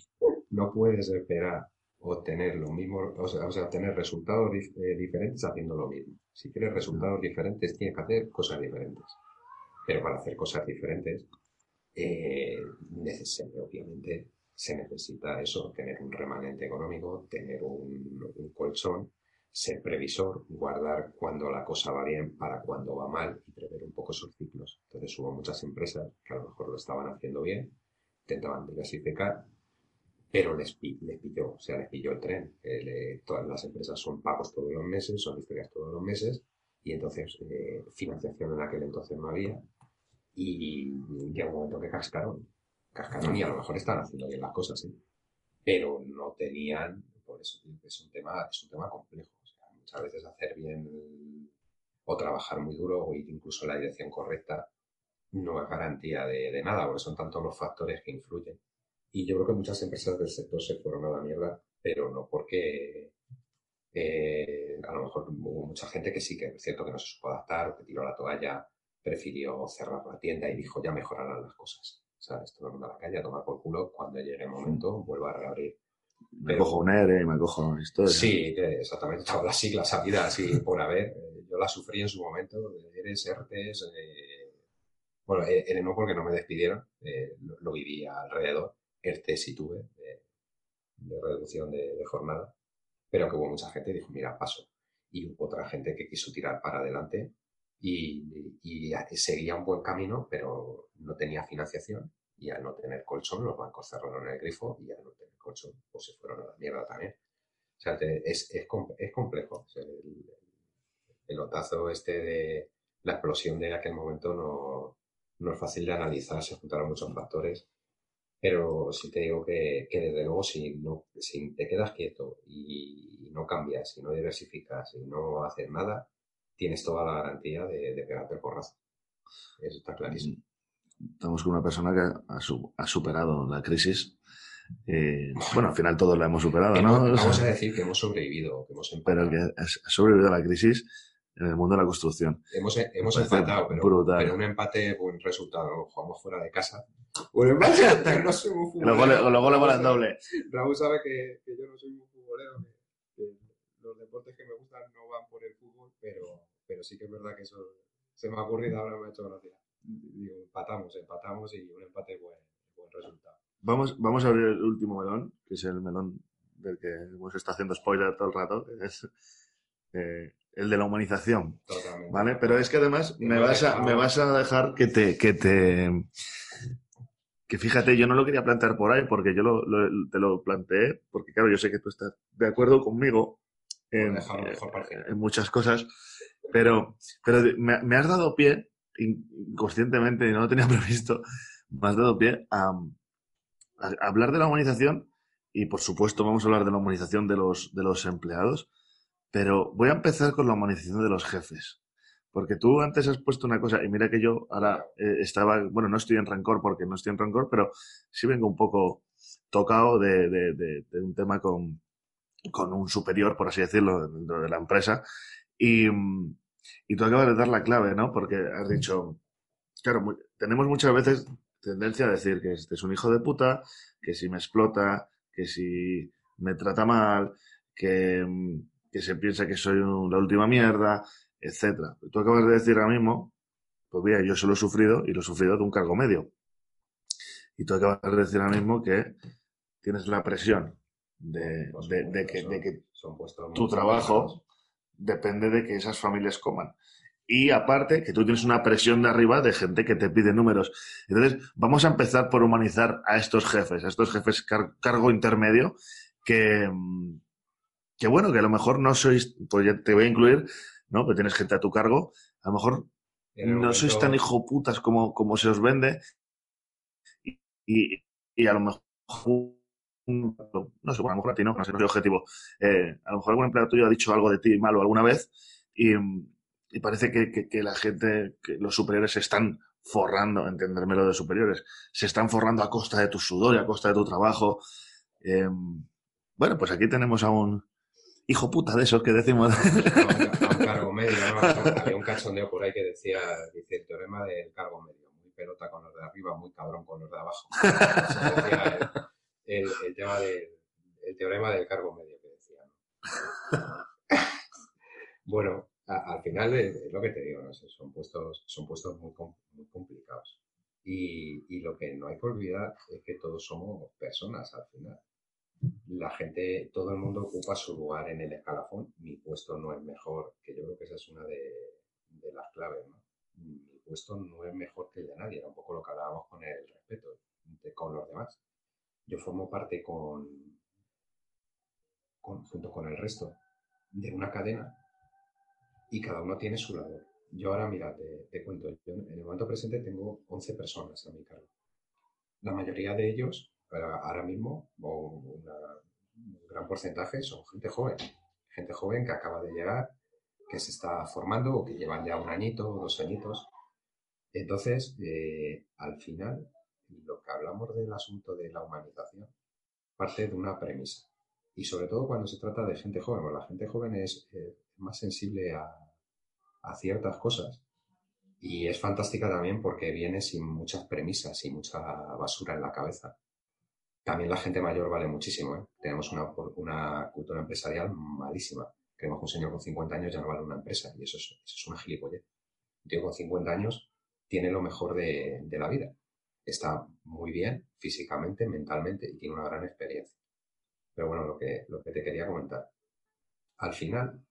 No puedes esperar obtener lo mismo, o sea, o sea, obtener resultados dif- eh, diferentes haciendo lo mismo. Si quieres resultados diferentes, tienes que hacer cosas diferentes. Pero para hacer cosas diferentes, eh, obviamente se necesita eso, tener un remanente económico, tener un, un colchón, ser previsor, guardar cuando la cosa va bien para cuando va mal y prever un poco esos ciclos. Entonces hubo muchas empresas que a lo mejor lo estaban haciendo bien, intentaban diversificar, pero les, les pilló, o sea, les pilló el tren. Eh, le- todas las empresas son pagos todos los meses, son historias todos los meses, y entonces eh, financiación en aquel entonces no había, y llega un momento que cascaron. Cascaron y a lo mejor están haciendo bien las cosas, ¿sí? pero no tenían, por eso es un tema, es un tema complejo. O sea, muchas veces hacer bien o trabajar muy duro o ir incluso en la dirección correcta no es garantía de, de nada, porque son tantos los factores que influyen. Y yo creo que muchas empresas del sector se fueron a la mierda, pero no porque eh, a lo mejor hubo mucha gente que sí que es cierto que no se supo adaptar que tiró la toalla, prefirió cerrar la tienda y dijo ya mejorarán las cosas. O sea, esto mundo a la calle a tomar por culo, cuando llegue el momento vuelvo a reabrir. me Pero- cojo un ERE y me cojo historia. Sí, exactamente, todas las siglas habidas así por haber. Eh, Yo las sufrí en su momento, ERES, ERTES, eh, bueno, ERE no porque no me despidieron, eh, lo, lo viví alrededor, ERTES sí tuve, de, reducción de, de jornada, pero que hubo mucha gente que dijo, mira, paso. Y hubo otra gente que quiso tirar para adelante y, seguía un buen camino, pero no tenía financiación y al no tener colchón, los bancos cerraron el grifo y al no tener colchón, pues se fueron a la mierda también. O sea, es, es, es complejo. El, el este de la explosión de aquel momento no, no es fácil de analizar, se juntaron muchos factores. Pero sí te digo que, que desde luego si, no, si te quedas quieto y, y no cambias, y no diversificas, y no haces nada, tienes toda la garantía de, de pegarte el porrazo. Eso está clarísimo. Estamos con una persona que ha, su- ha superado la crisis. Eh, bueno, al final todos la hemos superado, ¿no? Vamos a decir que hemos sobrevivido, que hemos pero empatado. el que ha sobrevivido a la crisis en el mundo de la construcción. Hemos, hemos empatado, pero, un empate, buen resultado. Jugamos fuera de casa. Un empate, que no soy muy futbolero. los goles van doble. Raúl sabe que, que yo no soy muy futbolero, que, que los deportes que me gustan no van por el fútbol, pero, pero sí que es verdad que eso se me ha ocurrido ahora, me ha hecho gracia. Digo, empatamos, empatamos y un empate buen, buen resultado. Vamos, vamos a abrir el último melón, que es el melón del que hemos estado haciendo spoiler todo el rato, es eh, el de la humanización. Totalmente. ¿Vale? Pero es que además me no vas, a, me vas a dejar que te, que te. Que fíjate, yo no lo quería plantear por ahí porque yo lo, lo- te lo planteé, porque claro, yo sé que tú estás de acuerdo conmigo en, mejor final. en muchas cosas, pero, pero me, me has dado pie, in- inconscientemente, y no lo tenía previsto, me has dado pie a, a hablar de la humanización y por supuesto vamos a hablar de la humanización de los, de los empleados, pero voy a empezar con la humanización de los jefes. Porque tú antes has puesto una cosa, y mira que yo ahora eh, estaba, bueno, no estoy en rencor porque no estoy en rencor, pero sí vengo un poco tocado de, de- de- de un tema con, con un superior, por así decirlo, dentro de la empresa. Y, y tú acabas de dar la clave, ¿no? Porque has dicho, claro, tenemos muchas veces tendencia a decir que este es un hijo de puta, que si me explota, que si me trata mal, que, que se piensa que soy un- la última mierda, etcétera. Tú acabas de decir ahora mismo, pues mira, yo solo he sufrido y lo he sufrido de un cargo medio. Y tú acabas de decir ahora mismo que tienes la presión de, que, son- de que son puestos tu trabajo depende de que esas familias coman. Y aparte, que tú tienes una presión de arriba de gente que te pide números. Entonces, vamos a empezar por humanizar a estos jefes, a estos jefes car- cargo intermedio, que, mm, que bueno, que a lo mejor no sois, pues ya te voy a incluir, ¿no? Pues tienes gente a tu cargo, a lo mejor no sois tan hijoputas como, como se os vende y, y, y a lo mejor no sé, a lo mejor a ti no, no sé, no soy objetivo. Eh, a lo mejor algún empleado tuyo ha dicho algo de ti malo alguna vez y, y parece que, que- que la gente, que los superiores se están forrando, entenderme lo de superiores, se están forrando a costa de tu sudor y a costa de tu trabajo. Eh, bueno, pues aquí tenemos a un... hijo puta de esos que decimos. a un, cargo medio, ¿no? Había un cachondeo por ahí que decía, dice el teorema del cargo medio, muy pelota con los de arriba, muy cabrón con los de abajo. Eso decía el, el- el tema del el teorema del cargo medio que decía. ¿no? Bueno, a- al final es, lo que te digo, ¿no? son puestos, son puestos muy, muy complicados. Y, y lo que no hay que olvidar es que todos somos personas al final. La gente, todo el mundo ocupa su lugar en el escalafón. Mi puesto no es mejor, que yo creo que esa es una de, de las claves, ¿no? Mi puesto no es mejor que el de nadie, era un poco lo que hablábamos con el respeto de- con los demás. Yo formo parte con, con- junto con el resto de una cadena y cada uno tiene su labor. Yo ahora, mira, te, te cuento, yo en el momento presente tengo 11 personas a mi cargo. La mayoría de ellos, ahora mismo, una- un gran porcentaje, son gente joven. Gente joven que acaba de llegar, que se está formando o que llevan ya un añito o dos añitos. Entonces, eh, al final, lo que hablamos del asunto de la humanización parte de una premisa. Y sobre todo cuando se trata de gente joven, la gente joven es eh, más sensible a, a ciertas cosas y es fantástica también porque viene sin muchas premisas y mucha basura en la cabeza. También la gente mayor vale muchísimo. ¿eh? Tenemos una, cultura empresarial malísima. Creemos que un señor con 50 años ya no vale una empresa y eso es, eso es una gilipollez. Un tío con 50 años tiene lo mejor de, la vida. Está muy bien físicamente, mentalmente y tiene una gran experiencia. Pero bueno, lo que, lo que te quería comentar. Al final,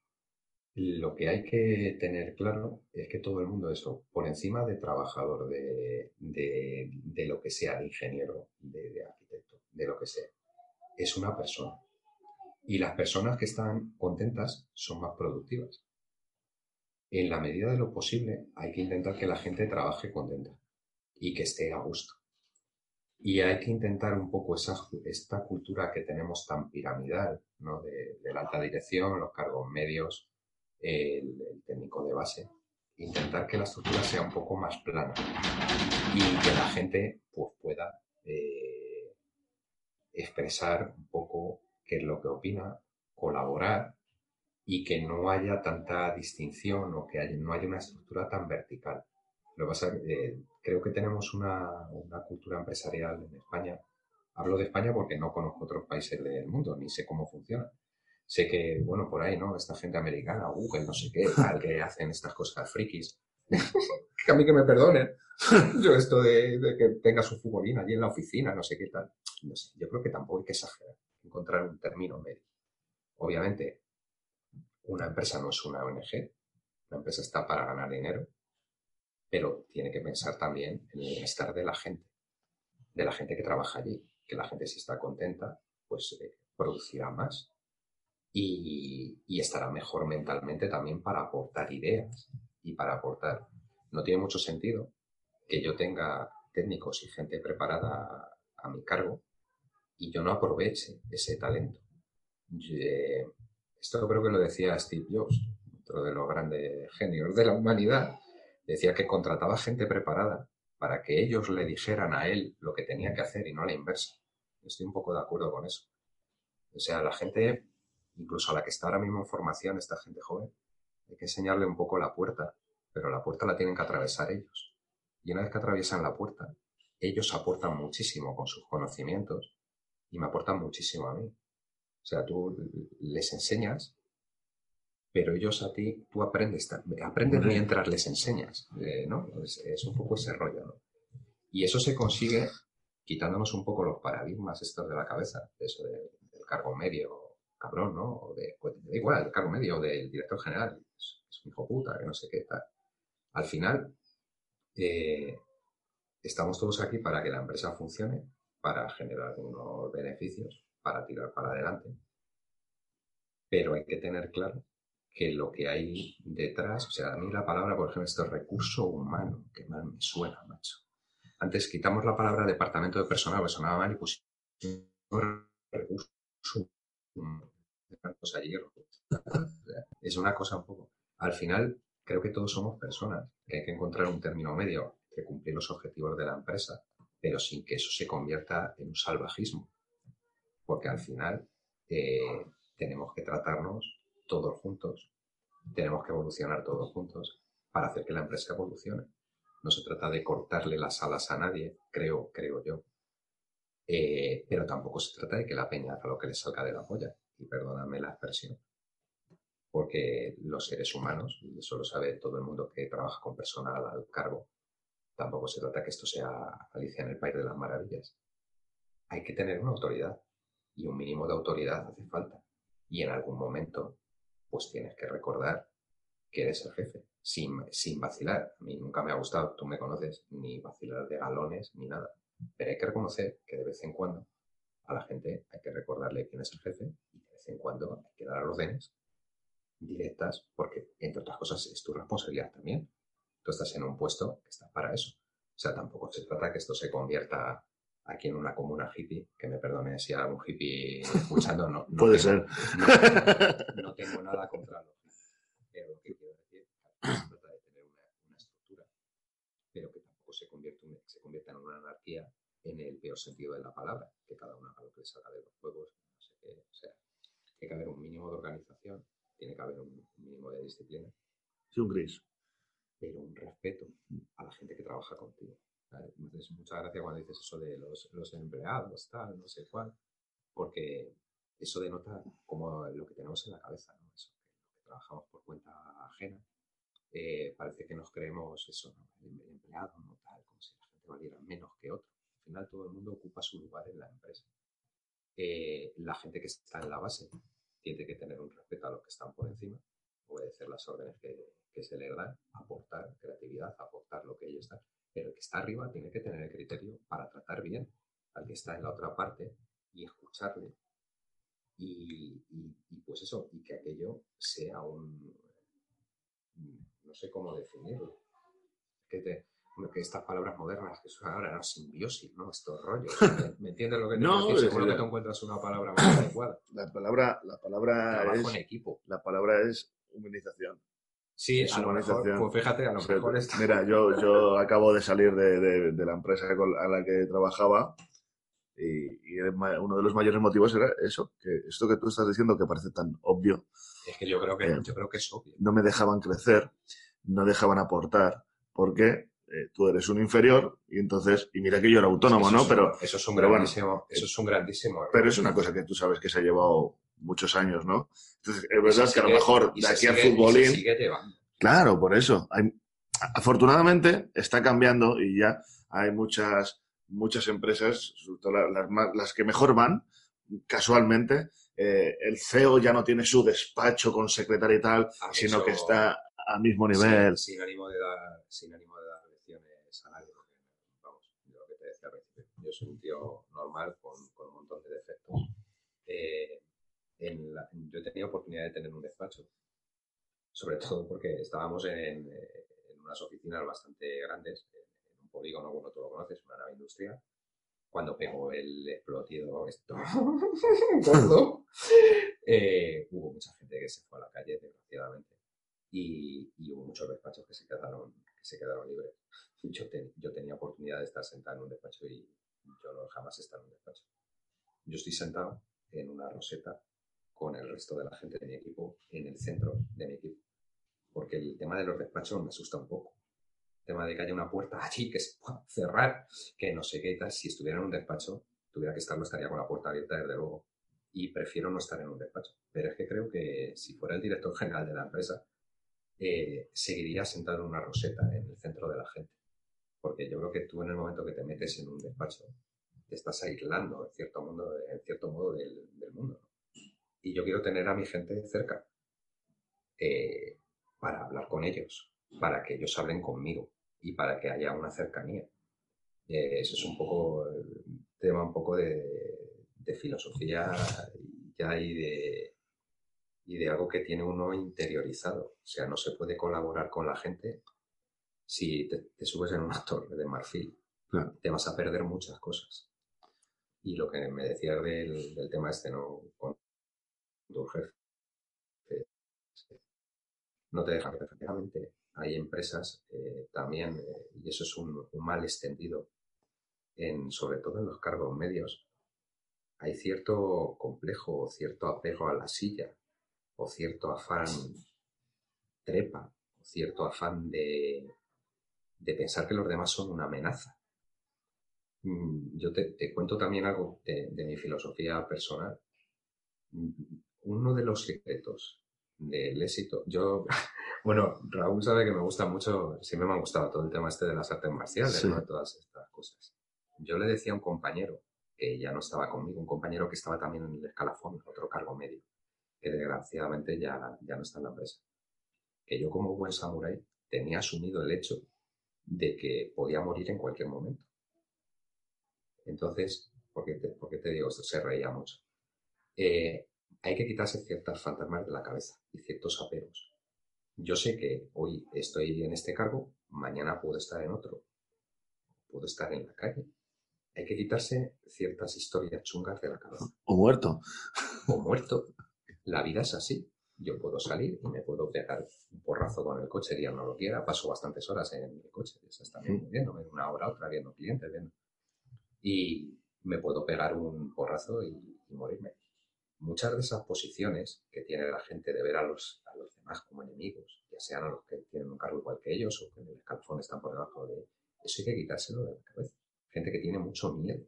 lo que hay que tener claro es que todo el mundo, eso, por encima de trabajador, de, lo que sea, de ingeniero, de, de de que sea, es una persona. Y las personas que están contentas son más productivas. En la medida de lo posible, hay que intentar que la gente trabaje contenta y que esté a gusto. Y hay que intentar un poco esa, esta cultura que tenemos tan piramidal, ¿no? De, la alta dirección, los cargos medios, el, el técnico de base. Intentar que la estructura sea un poco más plana y que la gente pues, pueda eh, expresar un poco qué es lo que opina, colaborar y que no haya tanta distinción o que haya- no haya una estructura tan vertical. Lo que pasa, eh, creo que tenemos una, una cultura empresarial en España. Hablo de España porque no conozco otros países del mundo, ni sé cómo funciona. Sé que, bueno, por ahí, ¿no? Esta gente americana, Google, no sé qué, tal, que hacen estas cosas frikis. que a mí que me perdonen. Yo esto de, de que tenga su futbolín allí en la oficina, no sé qué tal. No sé, yo creo que tampoco hay que exagerar. Encontrar un término medio. Obviamente, una empresa no es una ONG. Una empresa está para ganar dinero pero tiene que pensar también en el bienestar de la gente, de la gente que trabaja allí, que la gente si está contenta, pues eh, producirá más y, estará mejor mentalmente también para aportar ideas y para aportar. No tiene mucho sentido que yo tenga técnicos y gente preparada a mi cargo y yo no aproveche ese talento. Esto creo que lo decía Steve Jobs, otro de los grandes genios de la humanidad, decía que contrataba gente preparada para que ellos le dijeran a él lo que tenía que hacer y no a la inversa. Estoy un poco de acuerdo con eso. O sea, la gente, incluso a la que está ahora mismo en formación, esta gente joven, hay que enseñarle un poco la puerta, pero la puerta la tienen que atravesar ellos. Y una vez que atraviesan la puerta, ellos aportan muchísimo con sus conocimientos y me aportan muchísimo a mí. O sea, tú les enseñas pero ellos a ti, tú aprendes, aprendes mientras les enseñas, eh, ¿no? Es, es, un poco ese rollo, ¿no? Y eso se consigue quitándonos un poco los paradigmas estos de la cabeza, de eso de, del cargo medio, cabrón, ¿no? O de, pues, da igual, el cargo medio, o del director general, es, es, un hijo puta, que no sé qué tal. Al final, eh, estamos todos aquí para que la empresa funcione, para generar unos beneficios, para tirar para adelante, pero hay que tener claro que lo que hay detrás, o sea, a mí la palabra, por ejemplo, esto es recurso humano, que mal me suena, macho. Antes quitamos la palabra departamento de personal, que sonaba mal, y pusimos recurso humano. Es una cosa un poco. Al final, creo que todos somos personas, que hay que encontrar un término medio que cumplir los objetivos de la empresa, pero sin que eso se convierta en un salvajismo. Porque al final, eh, tenemos que tratarnos todos juntos, tenemos que evolucionar todos juntos para hacer que la empresa evolucione. No se trata de cortarle las alas a nadie, creo, creo yo. Eh, pero tampoco se trata de que la peña haga lo que le salga de la polla. Y perdóname la expresión. Porque los seres humanos, y eso lo sabe todo el mundo que trabaja con personal al cargo, tampoco se trata que esto sea Alicia en el País de las Maravillas. Hay que tener una autoridad. Y un mínimo de autoridad hace falta. Y en algún momento, pues tienes que recordar que eres el jefe sin, sin vacilar. A mí nunca me ha gustado, tú me conoces, ni vacilar de galones ni nada. Pero hay que reconocer que de vez en cuando a la gente hay que recordarle quién es el jefe y de vez en cuando hay que dar órdenes directas porque, entre otras cosas, es tu responsabilidad también. Tú estás en un puesto que está para eso. O sea, tampoco se trata que esto se convierta aquí en una comuna hippie, que me perdone si hay algún hippie escuchando, no, Puede ser. No, tengo nada contra los pero lo que quiero decir es que se trata de tener una, estructura, pero que tampoco se, convierte, se convierta en una anarquía en el peor sentido de la palabra, que cada uno haga lo que le salga de los juegos, no sé qué, o sea, tiene que haber un mínimo de organización, tiene que haber un, mínimo de disciplina. Sí, un gris. Pero un respeto a la gente que trabaja contigo. Entonces, muchas gracias cuando dices eso de los, los empleados, tal, no sé cuál, porque eso denota como lo que tenemos en la cabeza, ¿no? Eso, que, trabajamos por cuenta ajena, eh, parece que nos creemos eso, el, empleado, no tal, como si la gente valiera menos que otro. Al final todo el mundo ocupa su lugar en la empresa. Eh, la gente que está en la base tiene que tener un respeto a los que están por encima, obedecer las órdenes que, que se le dan, aportar creatividad, aportar lo que ellos están. Pero el que está arriba tiene que tener el criterio para tratar bien al que está en la otra parte y escucharle. Y, pues eso, y que aquello sea un, no sé cómo definirlo. Que, te, que estas palabras modernas que son ahora, no, simbiosis, ¿no? Estos rollos. ¿Me entiendes lo que te no, decir? Seguro que te encuentras una palabra más adecuada. La palabra, la palabra Trabajo es, en equipo. La palabra es humanización. Sí, a lo mejor, pues fíjate, a lo mejor está... Mira, yo, yo acabo de salir de, de, de la empresa a la que trabajaba y, y, uno de los mayores motivos era eso, que esto que tú estás diciendo que parece tan obvio. Es que yo creo que, eh, yo creo que es obvio. No me dejaban crecer, no dejaban aportar, porque eh, tú eres un inferior y entonces, y mira que yo era autónomo, ¿no? Es pero eso es un grandísimo, bueno, eso es un grandísimo. Error. Pero es una cosa que tú sabes que se ha llevado muchos años, ¿no? Entonces, es verdad sigue, que a lo mejor de aquí al futbolín. Claro, por eso. Hay, afortunadamente está cambiando y ya hay muchas, muchas empresas, las, las, las que mejor van, casualmente, eh, el CEO ya no tiene su despacho con secretaria y tal, Ah, sino eso- que está a mismo nivel. Sin, sin ánimo de dar, sin ánimo de dar lecciones a nadie, vamos, yo lo que te decía al yo soy un tío normal con, con un montón de defectos. Eh, en la- yo he tenido oportunidad de tener un despacho, sobre todo porque estábamos en, eh, en unas oficinas bastante grandes, en un polígono, bueno, tú lo conoces, una nave industrial, cuando pegó el explotido esto gordo, eh, hubo mucha gente que se fue a la calle, desgraciadamente y, y hubo muchos despachos que se quedaron, que se quedaron libres. Yo, te- yo tenía oportunidad de estar sentado en un despacho y yo no jamás he estado en un despacho. Yo estoy sentado en una roseta con el resto de la gente de mi equipo en el centro de mi equipo. Porque el tema de los despachos me asusta un poco. El tema de que haya una puerta allí que se pueda cerrar, que no sé qué tal. Si estuviera en un despacho, tuviera que estarlo, estaría con la puerta abierta desde luego. Y prefiero no estar en un despacho. Pero es que creo que si fuera el director general de la empresa, eh, seguiría sentado en una roseta en el centro de la gente. Porque yo creo que tú en el momento que te metes en un despacho, te estás aislando en cierto, mundo, en cierto modo del, del mundo. ¿no? Y yo quiero tener a mi gente cerca eh, para hablar con ellos, para que ellos hablen conmigo y para que haya una cercanía. Eh, eso es un poco el tema un poco de, de filosofía ya y de, y de algo que tiene uno interiorizado. O sea, no se puede colaborar con la gente si te, te subes en una torre de marfil. Claro. Te vas a perder muchas cosas. Y lo que me decías del, del tema este, ¿no? Con tu jefe. eh, No te dejan, efectivamente. Hay empresas eh, también, eh, y eso es un, un mal extendido, en, sobre todo en los cargos medios, hay cierto complejo o cierto apego a la silla o cierto afán trepa o cierto afán de, de pensar que los demás son una amenaza. Mm, yo te, cuento también algo de, mi filosofía personal. Uno de los secretos del éxito, yo, bueno, Raúl sabe que me gusta mucho, siempre me ha gustado todo el tema este de las artes marciales, todas estas cosas. Yo le decía a un compañero, que ya no estaba conmigo, un compañero que estaba también en el escalafón, otro cargo medio, que desgraciadamente ya, ya no está en la empresa, que yo como buen samurái tenía asumido el hecho de que podía morir en cualquier momento. Entonces, ¿por qué te, te digo esto? Se reía mucho. Eh, hay que quitarse ciertas fantasmas de la cabeza y ciertos apegos. Yo sé que hoy estoy en este cargo, mañana puedo estar en otro, puedo estar en la calle. Hay que quitarse ciertas historias chungas de la cabeza. O muerto. O muerto. La vida es así. Yo puedo salir y me puedo pegar un porrazo con el coche, día no lo quiera. Paso bastantes horas en el coche, esas también mm. viendo, una hora, otra viendo clientes, viendo y me puedo pegar un porrazo y, morirme. Muchas de esas posiciones que tiene la gente de ver a los, a los demás como enemigos, ya sean a los que tienen un cargo igual que ellos o que en el escalafón están por debajo de... Eso hay que quitárselo de la cabeza. Gente que tiene mucho miedo.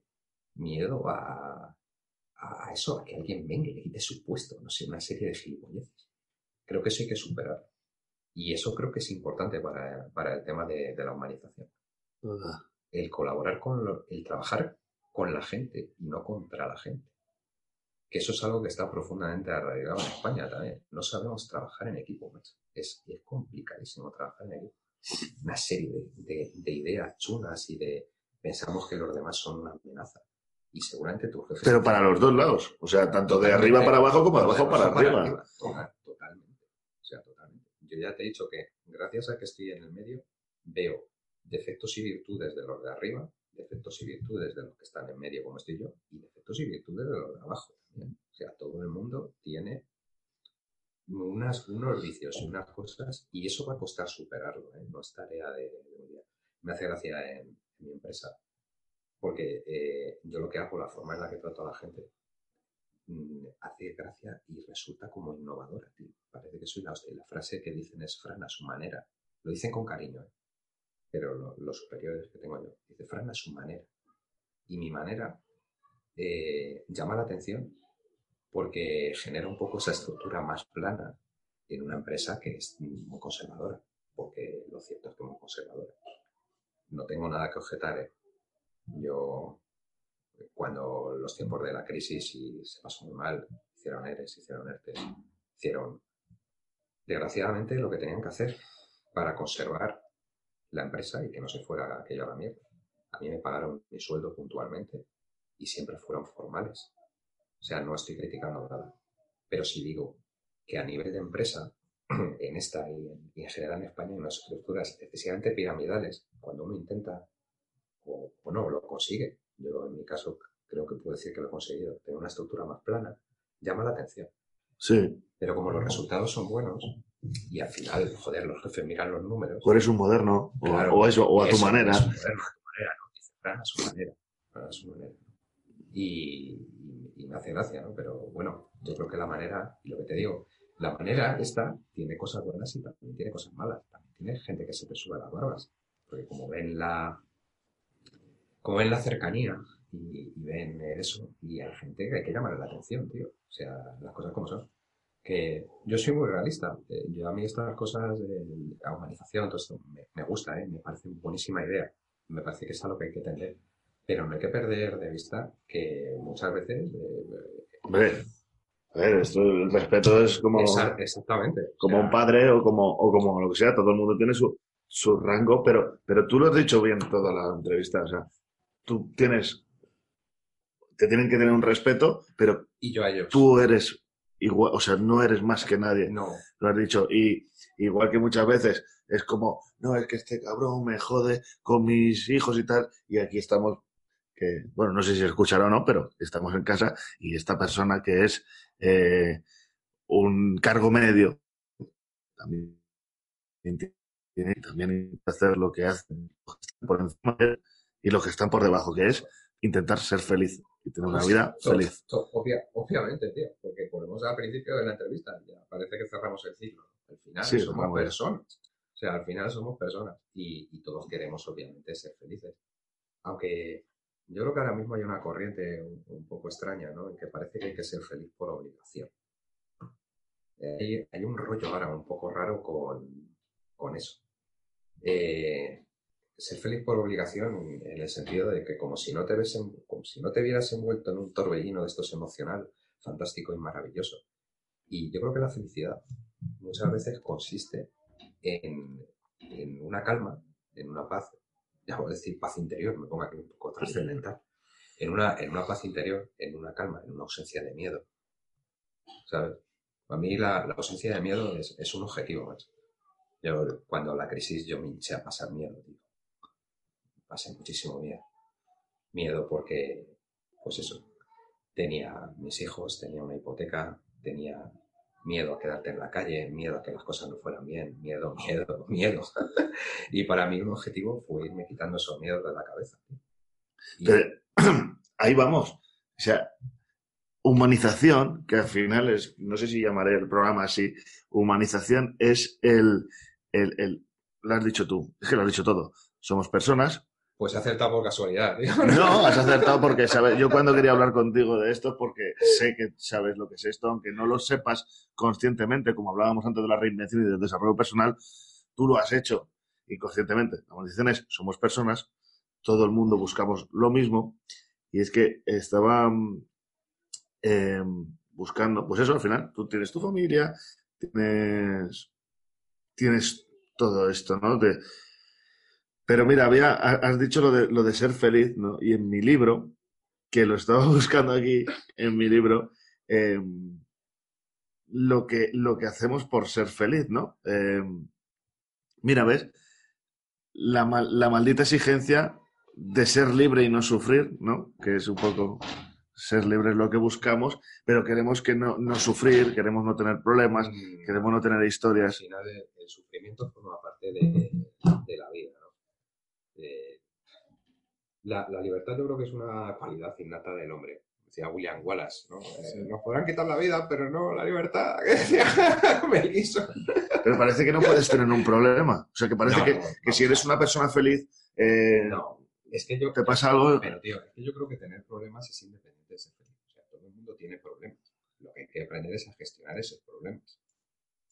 Miedo a, a eso, a que alguien venga y le quite su puesto. No sé, una serie de gilipolleces. Creo que eso hay que superar. Y eso creo que es importante para, para el tema de, de la humanización el colaborar con el trabajar con la gente y no contra la gente. Que eso es algo que está profundamente arraigado en España también. No sabemos trabajar en equipo, Es, es complicadísimo trabajar en equipo. Una serie de, de, ideas chulas y de pensamos que los demás son una amenaza. Y seguramente tu jefe. Pero para los dos lados. O sea, tanto de arriba para abajo como de abajo para, arriba. Totalmente. O sea, totalmente. Yo ya te he dicho que gracias a que estoy en el medio, veo defectos y virtudes de los de arriba, defectos y virtudes de los que están en medio como estoy yo, y defectos y virtudes de los de abajo O sea, todo el mundo tiene unos vicios y unas cosas, y eso va a costar superarlo, ¿eh? no es tarea de, un día. Me hace gracia en, mi empresa, porque eh, yo lo que hago, la forma en la que trato a la gente, mm, hace gracia y resulta como innovadora, Parece que soy la La frase que dicen es Fran a su manera. Lo dicen con cariño, ¿eh? pero los superiores que tengo yo. Dice, Fran, a su manera. Y mi manera eh, llama la atención porque genera un poco esa estructura más plana en una empresa que es muy conservadora, porque lo cierto es que es muy conservadora. No tengo nada que objetar. ¿eh? Yo, cuando los tiempos de la crisis y se pasó muy mal, hicieron ERES, hicieron ERTES, hicieron, desgraciadamente, lo que tenían que hacer para conservar la empresa y que no se fuera aquello a la mierda. A mí me pagaron mi sueldo puntualmente y siempre fueron formales. O sea, no estoy criticando nada. Pero si digo que a nivel de empresa, en esta y en, general en España, hay unas estructuras excesivamente piramidales, cuando uno intenta o, no lo consigue, yo en mi caso creo que puedo decir que lo he conseguido, tener una estructura más plana, llama la atención. Sí. Pero como los resultados son buenos, y al final, joder, los jefes miran los números. O eres un moderno, o, eso, o a tu manera. Es un moderno, a tu manera, ¿no? Dice, a su manera, a su manera. Y, me hace gracia, ¿no? Pero bueno, yo creo que la manera, y lo que te digo, la manera esta tiene cosas buenas y también tiene cosas malas. También tiene gente que se te sube las barbas. Porque como ven la, como ven la cercanía y, ven eso, y hay gente que hay que llamarle la atención, tío. O sea, las cosas como son que yo soy muy realista. Eh, yo a mí estas cosas de la humanización, todo esto, me, gusta, ¿eh? me parece buenísima idea. Me parece que es algo que hay que tener. Pero no hay que perder de vista que muchas veces... Eh, a ver, esto, el respeto es como... exactamente. Como un padre o como, o como lo que sea. Todo el mundo tiene su, su rango, pero, pero tú lo has dicho bien toda la entrevista. O sea, tú tienes... Te tienen que tener un respeto, pero y yo a ellos. tú eres igual, o sea, no eres más que nadie. No. Lo has dicho. Y igual que muchas veces es como, no, es que este cabrón me jode con mis hijos y tal. Y aquí estamos, que, bueno, no sé si escuchará o no, pero estamos en casa y esta persona que es eh, un cargo medio también tiene también hacer lo que hacen por encima y los que están por debajo, que es intentar ser feliz y tener una vida To- feliz. obvia- obviamente, tío, porque ponemos al principio de la entrevista, ya parece que cerramos el ciclo. Al final Sí, somos vamos. personas. O sea, al final somos personas y, y todos queremos, obviamente, ser felices. Aunque yo creo que ahora mismo hay una corriente un, un poco extraña, ¿no? En que parece que hay que ser feliz por obligación. Eh, Hay, un rollo ahora un poco raro con, con eso. Eh, ser feliz por obligación en el sentido de que como si no te ves en- como si no te vieras envuelto en un torbellino de estos emocional fantástico y maravilloso. Y yo creo que la felicidad muchas veces consiste en, en una calma, en una paz, ya voy a decir paz interior, me pongo aquí un poco trascendental, en una, en una paz interior, en una calma, en una ausencia de miedo. ¿Sabes? Para mí la, la ausencia de miedo es, es un objetivo, macho. Yo, cuando la crisis, yo me hinché a pasar miedo, tío. Pasé muchísimo miedo. Miedo porque, pues eso, tenía mis hijos, tenía una hipoteca, tenía miedo a quedarte en la calle, miedo a que las cosas no fueran bien, miedo, miedo, miedo. y para mí un objetivo fue irme quitando esos miedos de la cabeza. Y- Pero, ahí vamos. O sea, humanización, que al final es, no sé si llamaré el programa así, humanización es el, el, el- lo has dicho tú, es que lo has dicho todo. Somos personas. Pues he acertado por casualidad. No, has acertado porque sabes, yo cuando quería hablar contigo de esto, porque sé que sabes lo que es esto, aunque no lo sepas conscientemente, como hablábamos antes de la reinvención y del desarrollo personal, tú lo has hecho y conscientemente. La humanización es, somos personas, todo el mundo buscamos lo mismo, y es que estaba eh, buscando, pues eso, al final, tú tienes tu familia, tienes, tienes todo esto, ¿no? De- pero mira, había, ha- has dicho lo de, lo de ser feliz, ¿no? Y en mi libro, que lo estaba buscando aquí, en mi libro, eh, lo, que, lo que hacemos por ser feliz, ¿no? Eh, mira, ¿ves? La, mal- la maldita exigencia de ser libre y no sufrir, ¿no? Que es un poco ser libre es lo que buscamos, pero queremos que no, no sufrir, queremos no tener problemas, Mm, queremos no tener al historias. final el, el sufrimiento forma parte de, de la vida, la, la libertad yo creo que es una cualidad innata del hombre. Decía William Wallace, ¿no? Eh, Nos podrán quitar la vida, pero no la libertad. que decía Meliso. Pero parece que no puedes tener un problema. O sea, que parece No, que, no, que no. si eres una persona feliz, eh, No, es que yo... te pasa algo. Pero, tío, es que yo creo que tener problemas es independiente de ser feliz. O sea, todo el mundo tiene problemas. Lo que hay que aprender es a gestionar esos problemas.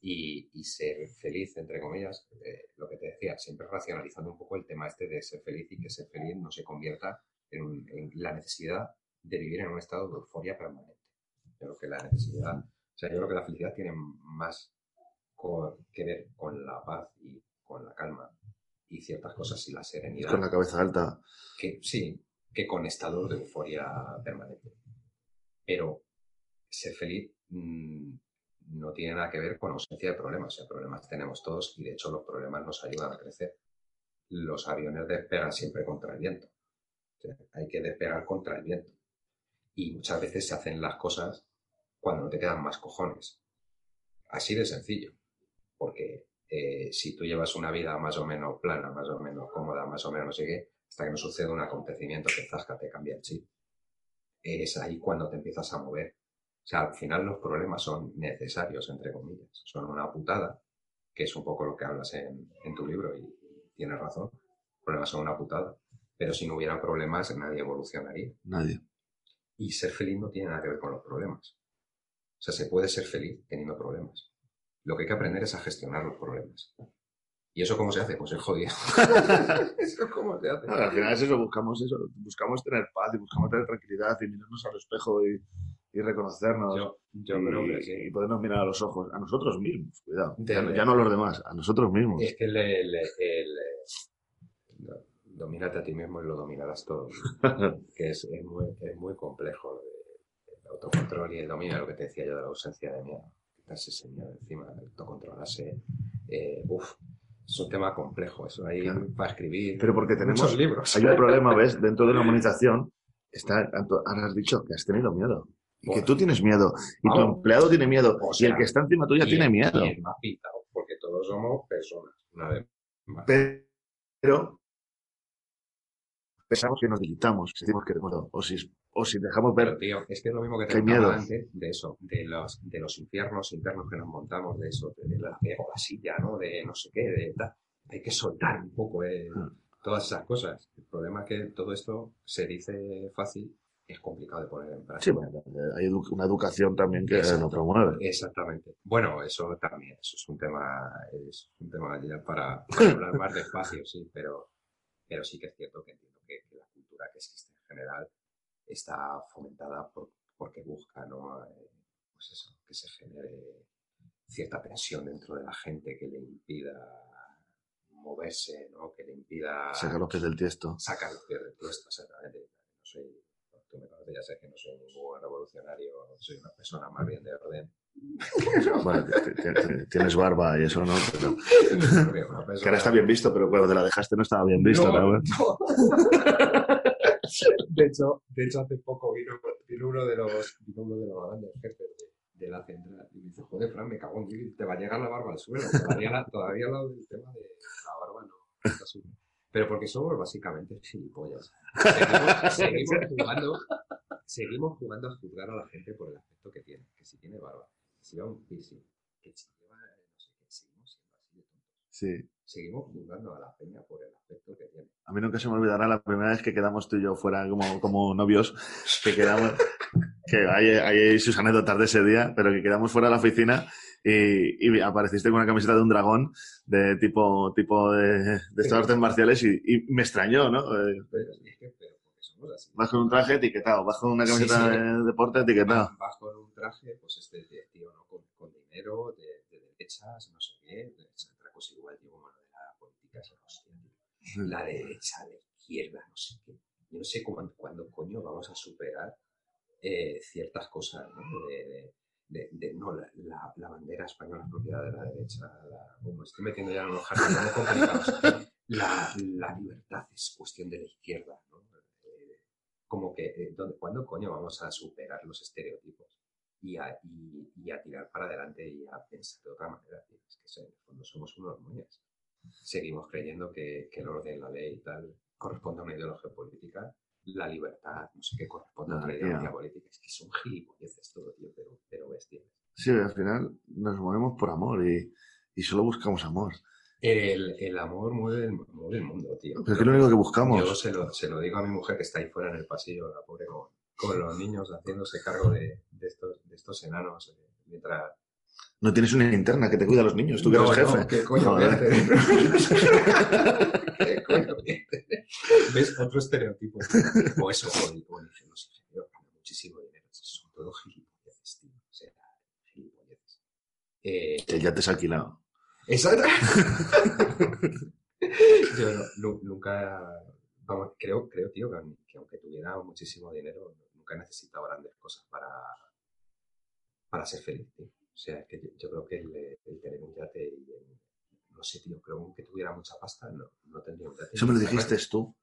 Y, y ser feliz, entre comillas, eh, lo que te decía, siempre racionalizando un poco el tema este de ser feliz y que ser feliz no se convierta en, un- en la necesidad de vivir en un estado de euforia permanente. Yo creo que la necesidad, o sea, yo creo que la felicidad tiene más co- que ver con la paz y con la calma y ciertas cosas y la serenidad Con la cabeza alta. que sí, que con estados de euforia permanente. Pero ser feliz mm, no tiene nada que ver con ausencia de problemas. O sea, problemas tenemos todos y de hecho los problemas nos ayudan a crecer. Los aviones despegan siempre contra el viento. Hay que despegar contra el viento. Y muchas veces se hacen las cosas cuando no te quedan más cojones. Así de sencillo. Porque eh, si tú llevas una vida más o menos plana, más o menos cómoda, más o menos no hasta que no sucede un acontecimiento que zasca, te cambia el chip. Es ahí cuando te empiezas a mover. O sea, al final los problemas son necesarios, entre comillas. Son una putada, que es un poco lo que hablas en, en tu libro y, y tienes razón. Los problemas son una putada. Pero si no hubiera problemas, nadie evolucionaría. Nadie. Y ser feliz no tiene nada que ver con los problemas. O sea, se puede ser feliz teniendo problemas. Lo que hay que aprender es a gestionar los problemas. ¿Y eso cómo se hace? Pues es jodido. ¿Eso cómo se hace? No, al final es eso, buscamos eso. Buscamos tener paz y buscamos tener tranquilidad y mirarnos al espejo y, y reconocernos. Yo, yo y, creo que sí. y podernos mirar a los ojos. A nosotros mismos, cuidado. Ya, no- a los demás, a nosotros mismos. Es que el, el- el- el- domínate a ti mismo y lo dominarás todo. que es, es muy, es muy complejo el autocontrol y el dominio, lo que te decía yo de la ausencia de miedo. Quitarse ese miedo encima, autocontrolarse. Eh, uf, es un tema complejo, eso ahí Claro. para escribir. Pero porque tenemos. muchos libros. Hay un problema, ¿ves? Dentro de la humanización, está, ahora has dicho que has tenido miedo. Y que Bueno. tú tienes miedo. Y tu empleado tiene miedo. O y el que está encima tuya Y tiene el- miedo. Y el más pitado, porque todos somos personas, una vez más. Pero pensamos que nos debilitamos, si decimos que miedo. O si, o si dejamos Pero, ver. tío, es que es lo mismo que te miedo. antes de eso, de los, de los infiernos internos que nos montamos, de eso, de la silla, ¿no? De no sé qué, de tal. Hay que soltar un poco eh, Mm. todas esas cosas. El problema es que todo esto se dice fácil, es complicado de poner en Sí, práctica. bueno, hay edu- una educación también que Exacto. lo promueve. Exactamente. Bueno, eso también, eso es un tema, es un tema ya para, para hablar más despacio, sí, pero, pero sí que es cierto que entiendo que, que la cultura que existe en general está fomentada por, porque busca, ¿no? Pues eso, que se genere cierta tensión dentro de la gente que le impida moverse, ¿no? Que le impida Sacar los pies del tiesto. sacar los pies del tiesto, exactamente. No soy, tú me conoces, ya sé que no soy ningún revolucionario, soy una persona más bien de orden. Bueno, tienes barba y eso, ¿no? Pero, que ahora está bien visto, pero cuando te la dejaste no estaba bien visto, No, ¿no? no. de, hecho, de hecho, hace poco vino, vino uno de los, vino uno de los grandes jefes de, de la central y me dice, joder, Fran, me cago en ti, te va a llegar la barba al suelo. Todavía, la- todavía al lado del tema de la barba no está subiendo. Pero porque somos básicamente gilipollas. Seguimos, seguimos jugando, seguimos jugando a juzgar a la gente por el aspecto que tiene. Que si tiene barba, que si lleva un piercing, que si lleva, no sé qué, seguimos siendo así de tontos. Sí. Seguimos juzgando a la peña por el aspecto que tiene. A mí nunca se me olvidará la primera vez que quedamos tú y yo fuera como, como novios, que quedamos, que hay, hay sus anécdotas de ese día, pero que quedamos fuera de la oficina y, y apareciste con una camiseta de un dragón de tipo, tipo de, de estas artes marciales y, y me extrañó, ¿no? Eh, vas con un traje etiquetado, vas con una Sí, camiseta sí. de deporte etiquetado. Vas, con un traje, pues este de tío, ¿no? Con, con dinero, de, de derechas, no sé qué, de otra cosa igual, como lo de la política, hostia, tío. La derecha, la izquierda, no sé qué. Yo no sé cuándo, cuándo coño vamos a superar eh, ciertas cosas, ¿no? De, de, de- de- no, la, la- la bandera española es propiedad de la derecha. La, como estoy metiendo ya en unos jardines muy complicados. La, la libertad es cuestión de la izquierda, ¿no? Eh, como que, eh, ¿dónde- ¿cuándo coño vamos a superar los estereotipos? Y a, y, y a tirar para adelante y a pensar de otra manera. Es que en el fondo somos unos moñas. Seguimos creyendo que, que el orden, la ley y tal corresponde a una ideología política. La libertad, no sé qué, corresponde a tío. ideología política. Es que son gilipolleces todo, tío, pero, pero bestias. Sí, al final nos movemos por amor y, y solo buscamos amor. El, el amor mueve el, mueve el mundo, tío. Pero es que lo único que Yo buscamos. se lo, se lo digo a mi mujer que está ahí fuera en el pasillo, la pobre, con, con los niños haciéndose cargo de, de estos, de estos enanos. eh, mientras... No tienes una interna que te cuida a los niños, tú que No, eres no, jefe. ¿Qué coño voy a Joder. hacer? ¿Qué coño? ¿Ves? Otro estereotipo. O eso, o, el- o el que los ingenieros ganan muchísimo dinero. Son todos gilipolleces, tío. O sea, gilipolleces. Eh, Que ya te has alquilado. Exacto. Yo no- nu- nunca, vamos, creo, creo, tío, que aunque tuviera muchísimo dinero, nunca he necesitado grandes cosas para, para ser feliz, tío. O sea, que yo, yo creo que el, el tener un yate y el- no sé, tío, creo que aunque tuviera mucha pasta, no, no tendría un yate. Eso me lo dijiste tú.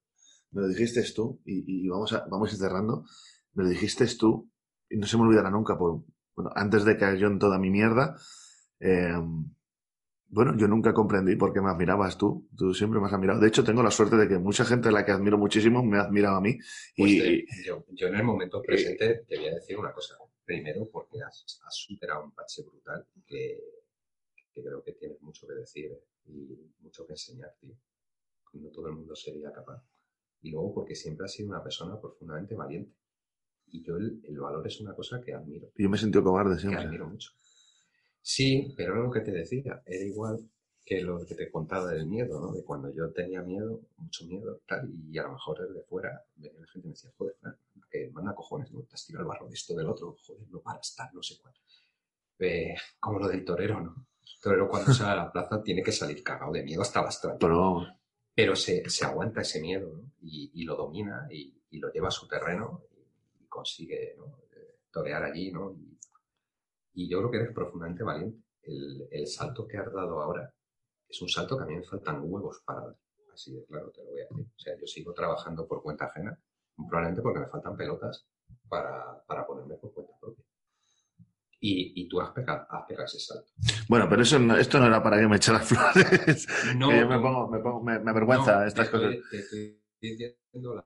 Me lo dijiste tú y, y vamos, a, vamos a ir cerrando. Me lo dijiste tú y no se me olvidará nunca. Por, bueno, antes de caer yo en toda mi mierda, eh, bueno, yo nunca comprendí por qué me admirabas tú. Tú siempre me has admirado. De hecho, tengo la suerte de que mucha gente a la que admiro muchísimo me ha admirado a mí. Pues Y, yo en el momento presente te voy a decir una cosa. Primero, porque has, has superado un bache brutal que, que creo que tienes mucho que decir y mucho que enseñar, tío. No todo el mundo sería capaz. Y luego, porque siempre has sido una persona profundamente valiente. Y yo el, el valor es una cosa que admiro, yo me he sentido cobarde que siempre. admiro mucho. Sí, pero lo que te decía, era igual que lo que te contaba del miedo, ¿no? De cuando yo tenía miedo, mucho miedo, tal, y a lo mejor desde fuera venía la gente y me decía, joder, Fran, que manda cojones, ¿no? Te has tirado el barro de esto del otro, joder, no para estar, no sé cuál. Eh, como lo del torero, ¿no? El torero cuando sale a la plaza tiene que salir cagado de miedo hasta las. Pero Pero se, se aguanta ese miedo, ¿no? Y, y lo domina y, y lo lleva a su terreno y, y consigue, ¿no? Eh, torear allí, ¿no? Y, y yo creo que eres profundamente valiente. El, el salto que has dado ahora es un salto que a mí me faltan huevos para dar. Así de claro, te lo voy a decir. O sea, yo sigo trabajando por cuenta ajena, probablemente porque me faltan pelotas para, para ponerme por cuenta propia. Y, y tú has pegado, has pegado ese salto. Bueno, pero eso no- esto no era para que me echaras flores. No, Que yo me pongo, me pongo, me, me avergüenza no, estas te cosas. estoy- te estoy diciendo la-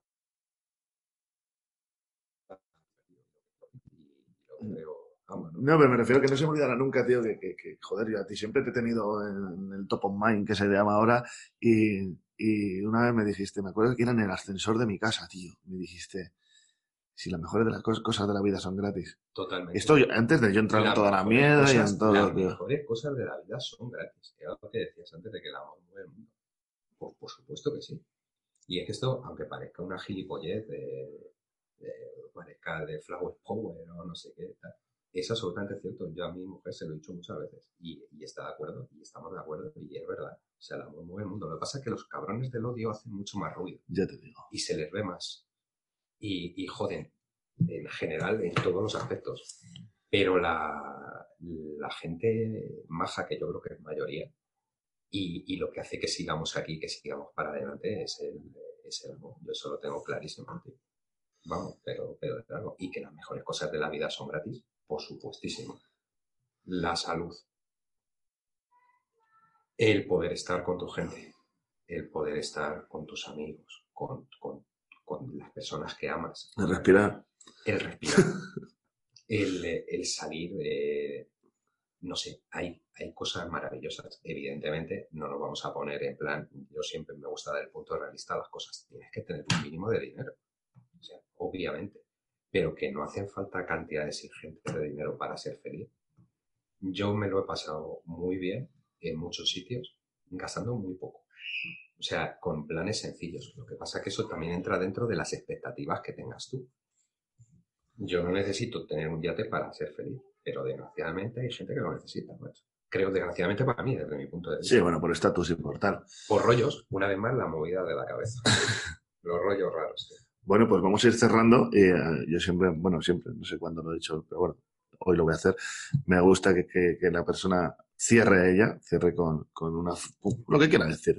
pero ¿no? No, pero me refiero a que no se me olvidará nunca, tío, que, que, que, joder, yo a ti siempre te he tenido en el top of mind, que se llama ahora, y, y una vez me dijiste, me acuerdo que era en el ascensor de mi casa, tío, me dijiste, si las mejores de las cos- cosas de la vida son gratis. Totalmente. Esto antes de yo entrar en toda la mierda y en todo, Las tío. mejores cosas de la vida son gratis. Era lo que decías antes de que el amor mueve el mundo. Por, por supuesto que sí. Y es que esto, aunque parezca una gilipollez, de, de- parezca de flower power o no sé qué, tal, es absolutamente cierto. Yo a mi mujer se lo he dicho muchas veces y, y está de acuerdo y estamos de acuerdo y es verdad. O sea, el amor mueve el mundo. Lo que pasa es que los cabrones del odio hacen mucho más ruido Ya te digo. y se les ve más. Y, y joden, en general, en todos los aspectos. Pero la, la gente maja, que yo creo que es mayoría, y, y lo que hace que sigamos aquí, que sigamos para adelante, es el, es el amor. Yo eso lo tengo clarísimo. Vamos, pero, pero de largo. Y que las mejores cosas de la vida son gratis, por supuestísimo. La salud. El poder estar con tu gente. El poder estar con tus amigos, con, con, con las personas que amas. De respirar. El respirar. el, eh, el salir de... No sé, hay, hay cosas maravillosas. Evidentemente, no nos vamos a poner en plan, yo siempre me gusta dar el punto realista a las cosas. Tienes que tener un mínimo de dinero. O sea, obviamente. Pero que no hacen falta cantidades ingentes de dinero para ser feliz. Yo me lo he pasado muy bien en muchos sitios, gastando muy poco. O sea, con planes sencillos. Lo que pasa es que eso también entra dentro de las expectativas que tengas tú. Yo no necesito tener un yate para ser feliz, pero desgraciadamente hay gente que lo necesita. macho. Creo, desgraciadamente para mí, desde mi punto de vista. Sí, bueno, por estatus y por tal. Por rollos, una vez más, la movida de la cabeza. Los rollos raros. tío. Bueno, pues vamos a ir cerrando. Eh, yo siempre, bueno, siempre, no sé cuándo lo he dicho, pero bueno, hoy lo voy a hacer. Me gusta que, que- que la persona cierre a ella, cierre con, con una, lo que quiera decir,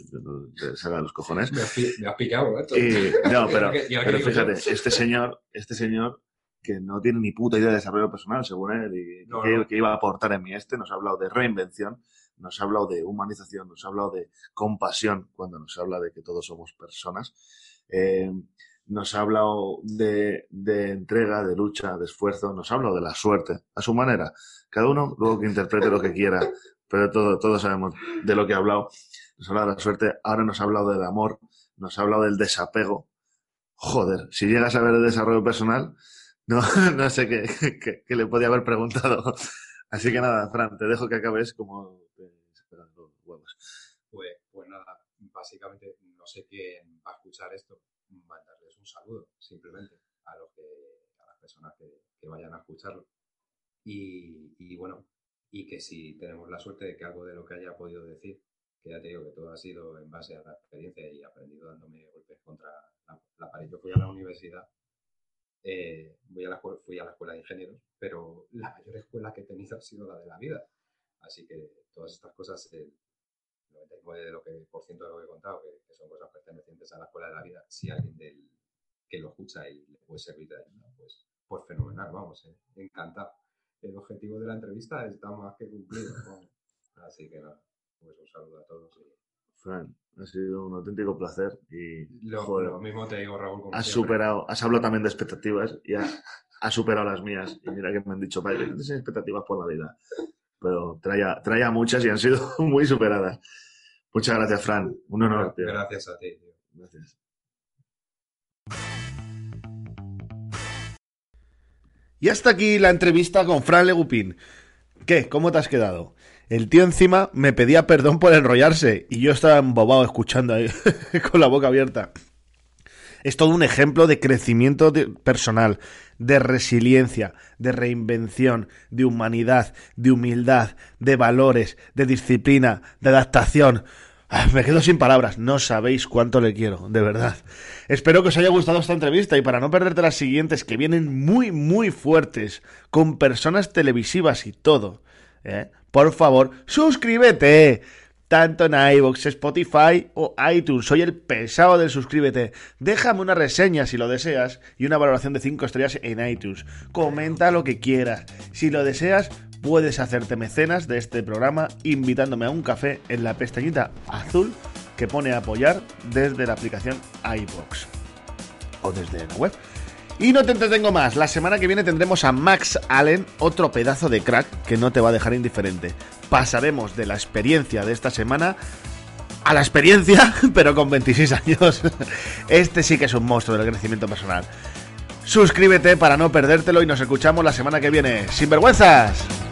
haga los cojones. Me has, me has picado, ¿eh? No, pero, ¿Y ahora qué- y ahora pero fíjate, este señor, este señor que no tiene ni puta idea de desarrollo personal, según él, y No, que, no. que iba a aportar en mi este, nos ha hablado de reinvención, nos ha hablado de humanización, nos ha hablado de compasión, cuando nos habla de que todos somos personas, eh, nos ha hablado de, de entrega, de lucha, de esfuerzo, nos ha hablado de la suerte, a su manera. Cada uno luego que interprete lo que quiera, pero todo, todos sabemos de lo que ha hablado. Nos ha hablado de la suerte, ahora nos ha hablado del amor, nos ha hablado del desapego. Joder, si llegas a ver el desarrollo personal, no, no sé qué, qué- le podía haber preguntado. Así que nada, Fran, te dejo que acabes como te esperan los huevos. Pues, pues nada, básicamente no sé quién va a escuchar esto, mandarles un saludo, simplemente, a los que, a las personas que, que vayan a escucharlo. Y, y bueno, y que si tenemos la suerte de que algo de lo que haya podido decir, que ya te digo que todo ha sido en base a la experiencia y aprendido dándome golpes contra la, la pared. Yo fui a la universidad, eh, voy a la, fui a la escuela de ingenieros, pero la mayor escuela que he tenido ha sido la de la vida. Así que todas estas cosas, el 99% de lo que, por ciento de lo que he contado, que, que son cosas pertenecientes a la escuela de la vida, si alguien del, que lo escucha y le puede servir de ayuda, pues, pues fenomenal, vamos, eh, encantado. El objetivo de la entrevista está más que cumplido. vamos. Así que nada, pues un saludo a todos. Y Fran, ha sido un auténtico placer y lo, joder, lo mismo te digo, Raúl, como has siempre. superado, has hablado también de expectativas y has, has superado las mías. Y mira que me han dicho, padre, tienes expectativas por la vida. Pero traía, traía muchas y han sido muy superadas. Muchas gracias, Fran. Un honor, tío. Gracias a ti, tío. Gracias. Y hasta aquí la entrevista con Fran Legupín. ¿Qué? ¿Cómo te has quedado? El tío encima me pedía perdón por enrollarse y yo estaba embobado escuchando ahí con la boca abierta. Es todo un ejemplo de crecimiento personal, de resiliencia, de reinvención, de humanidad, de humildad, de valores, de disciplina, de adaptación. Ah, Me quedo sin palabras, no sabéis cuánto le quiero, de verdad. Espero que os haya gustado esta entrevista y para no perderte las siguientes que vienen muy, muy fuertes, con personas televisivas y todo, ¿eh? por favor, suscríbete tanto en iVoox, Spotify o iTunes. Soy el pesado del suscríbete. Déjame una reseña si lo deseas y una valoración de 5 estrellas en iTunes. Comenta lo que quieras. Si lo deseas, puedes hacerte mecenas de este programa invitándome a un café en la pestañita azul que pone apoyar desde la aplicación iVoox o desde la web. Y no te entretengo más. La semana que viene tendremos a Max Allen, otro pedazo de crack que no te va a dejar indiferente. Pasaremos de la experiencia de esta semana a la experiencia, pero con 26 años. Este sí que es un monstruo del crecimiento personal. Suscríbete para no perdértelo y nos escuchamos la semana que viene. ¡Sin vergüenzas!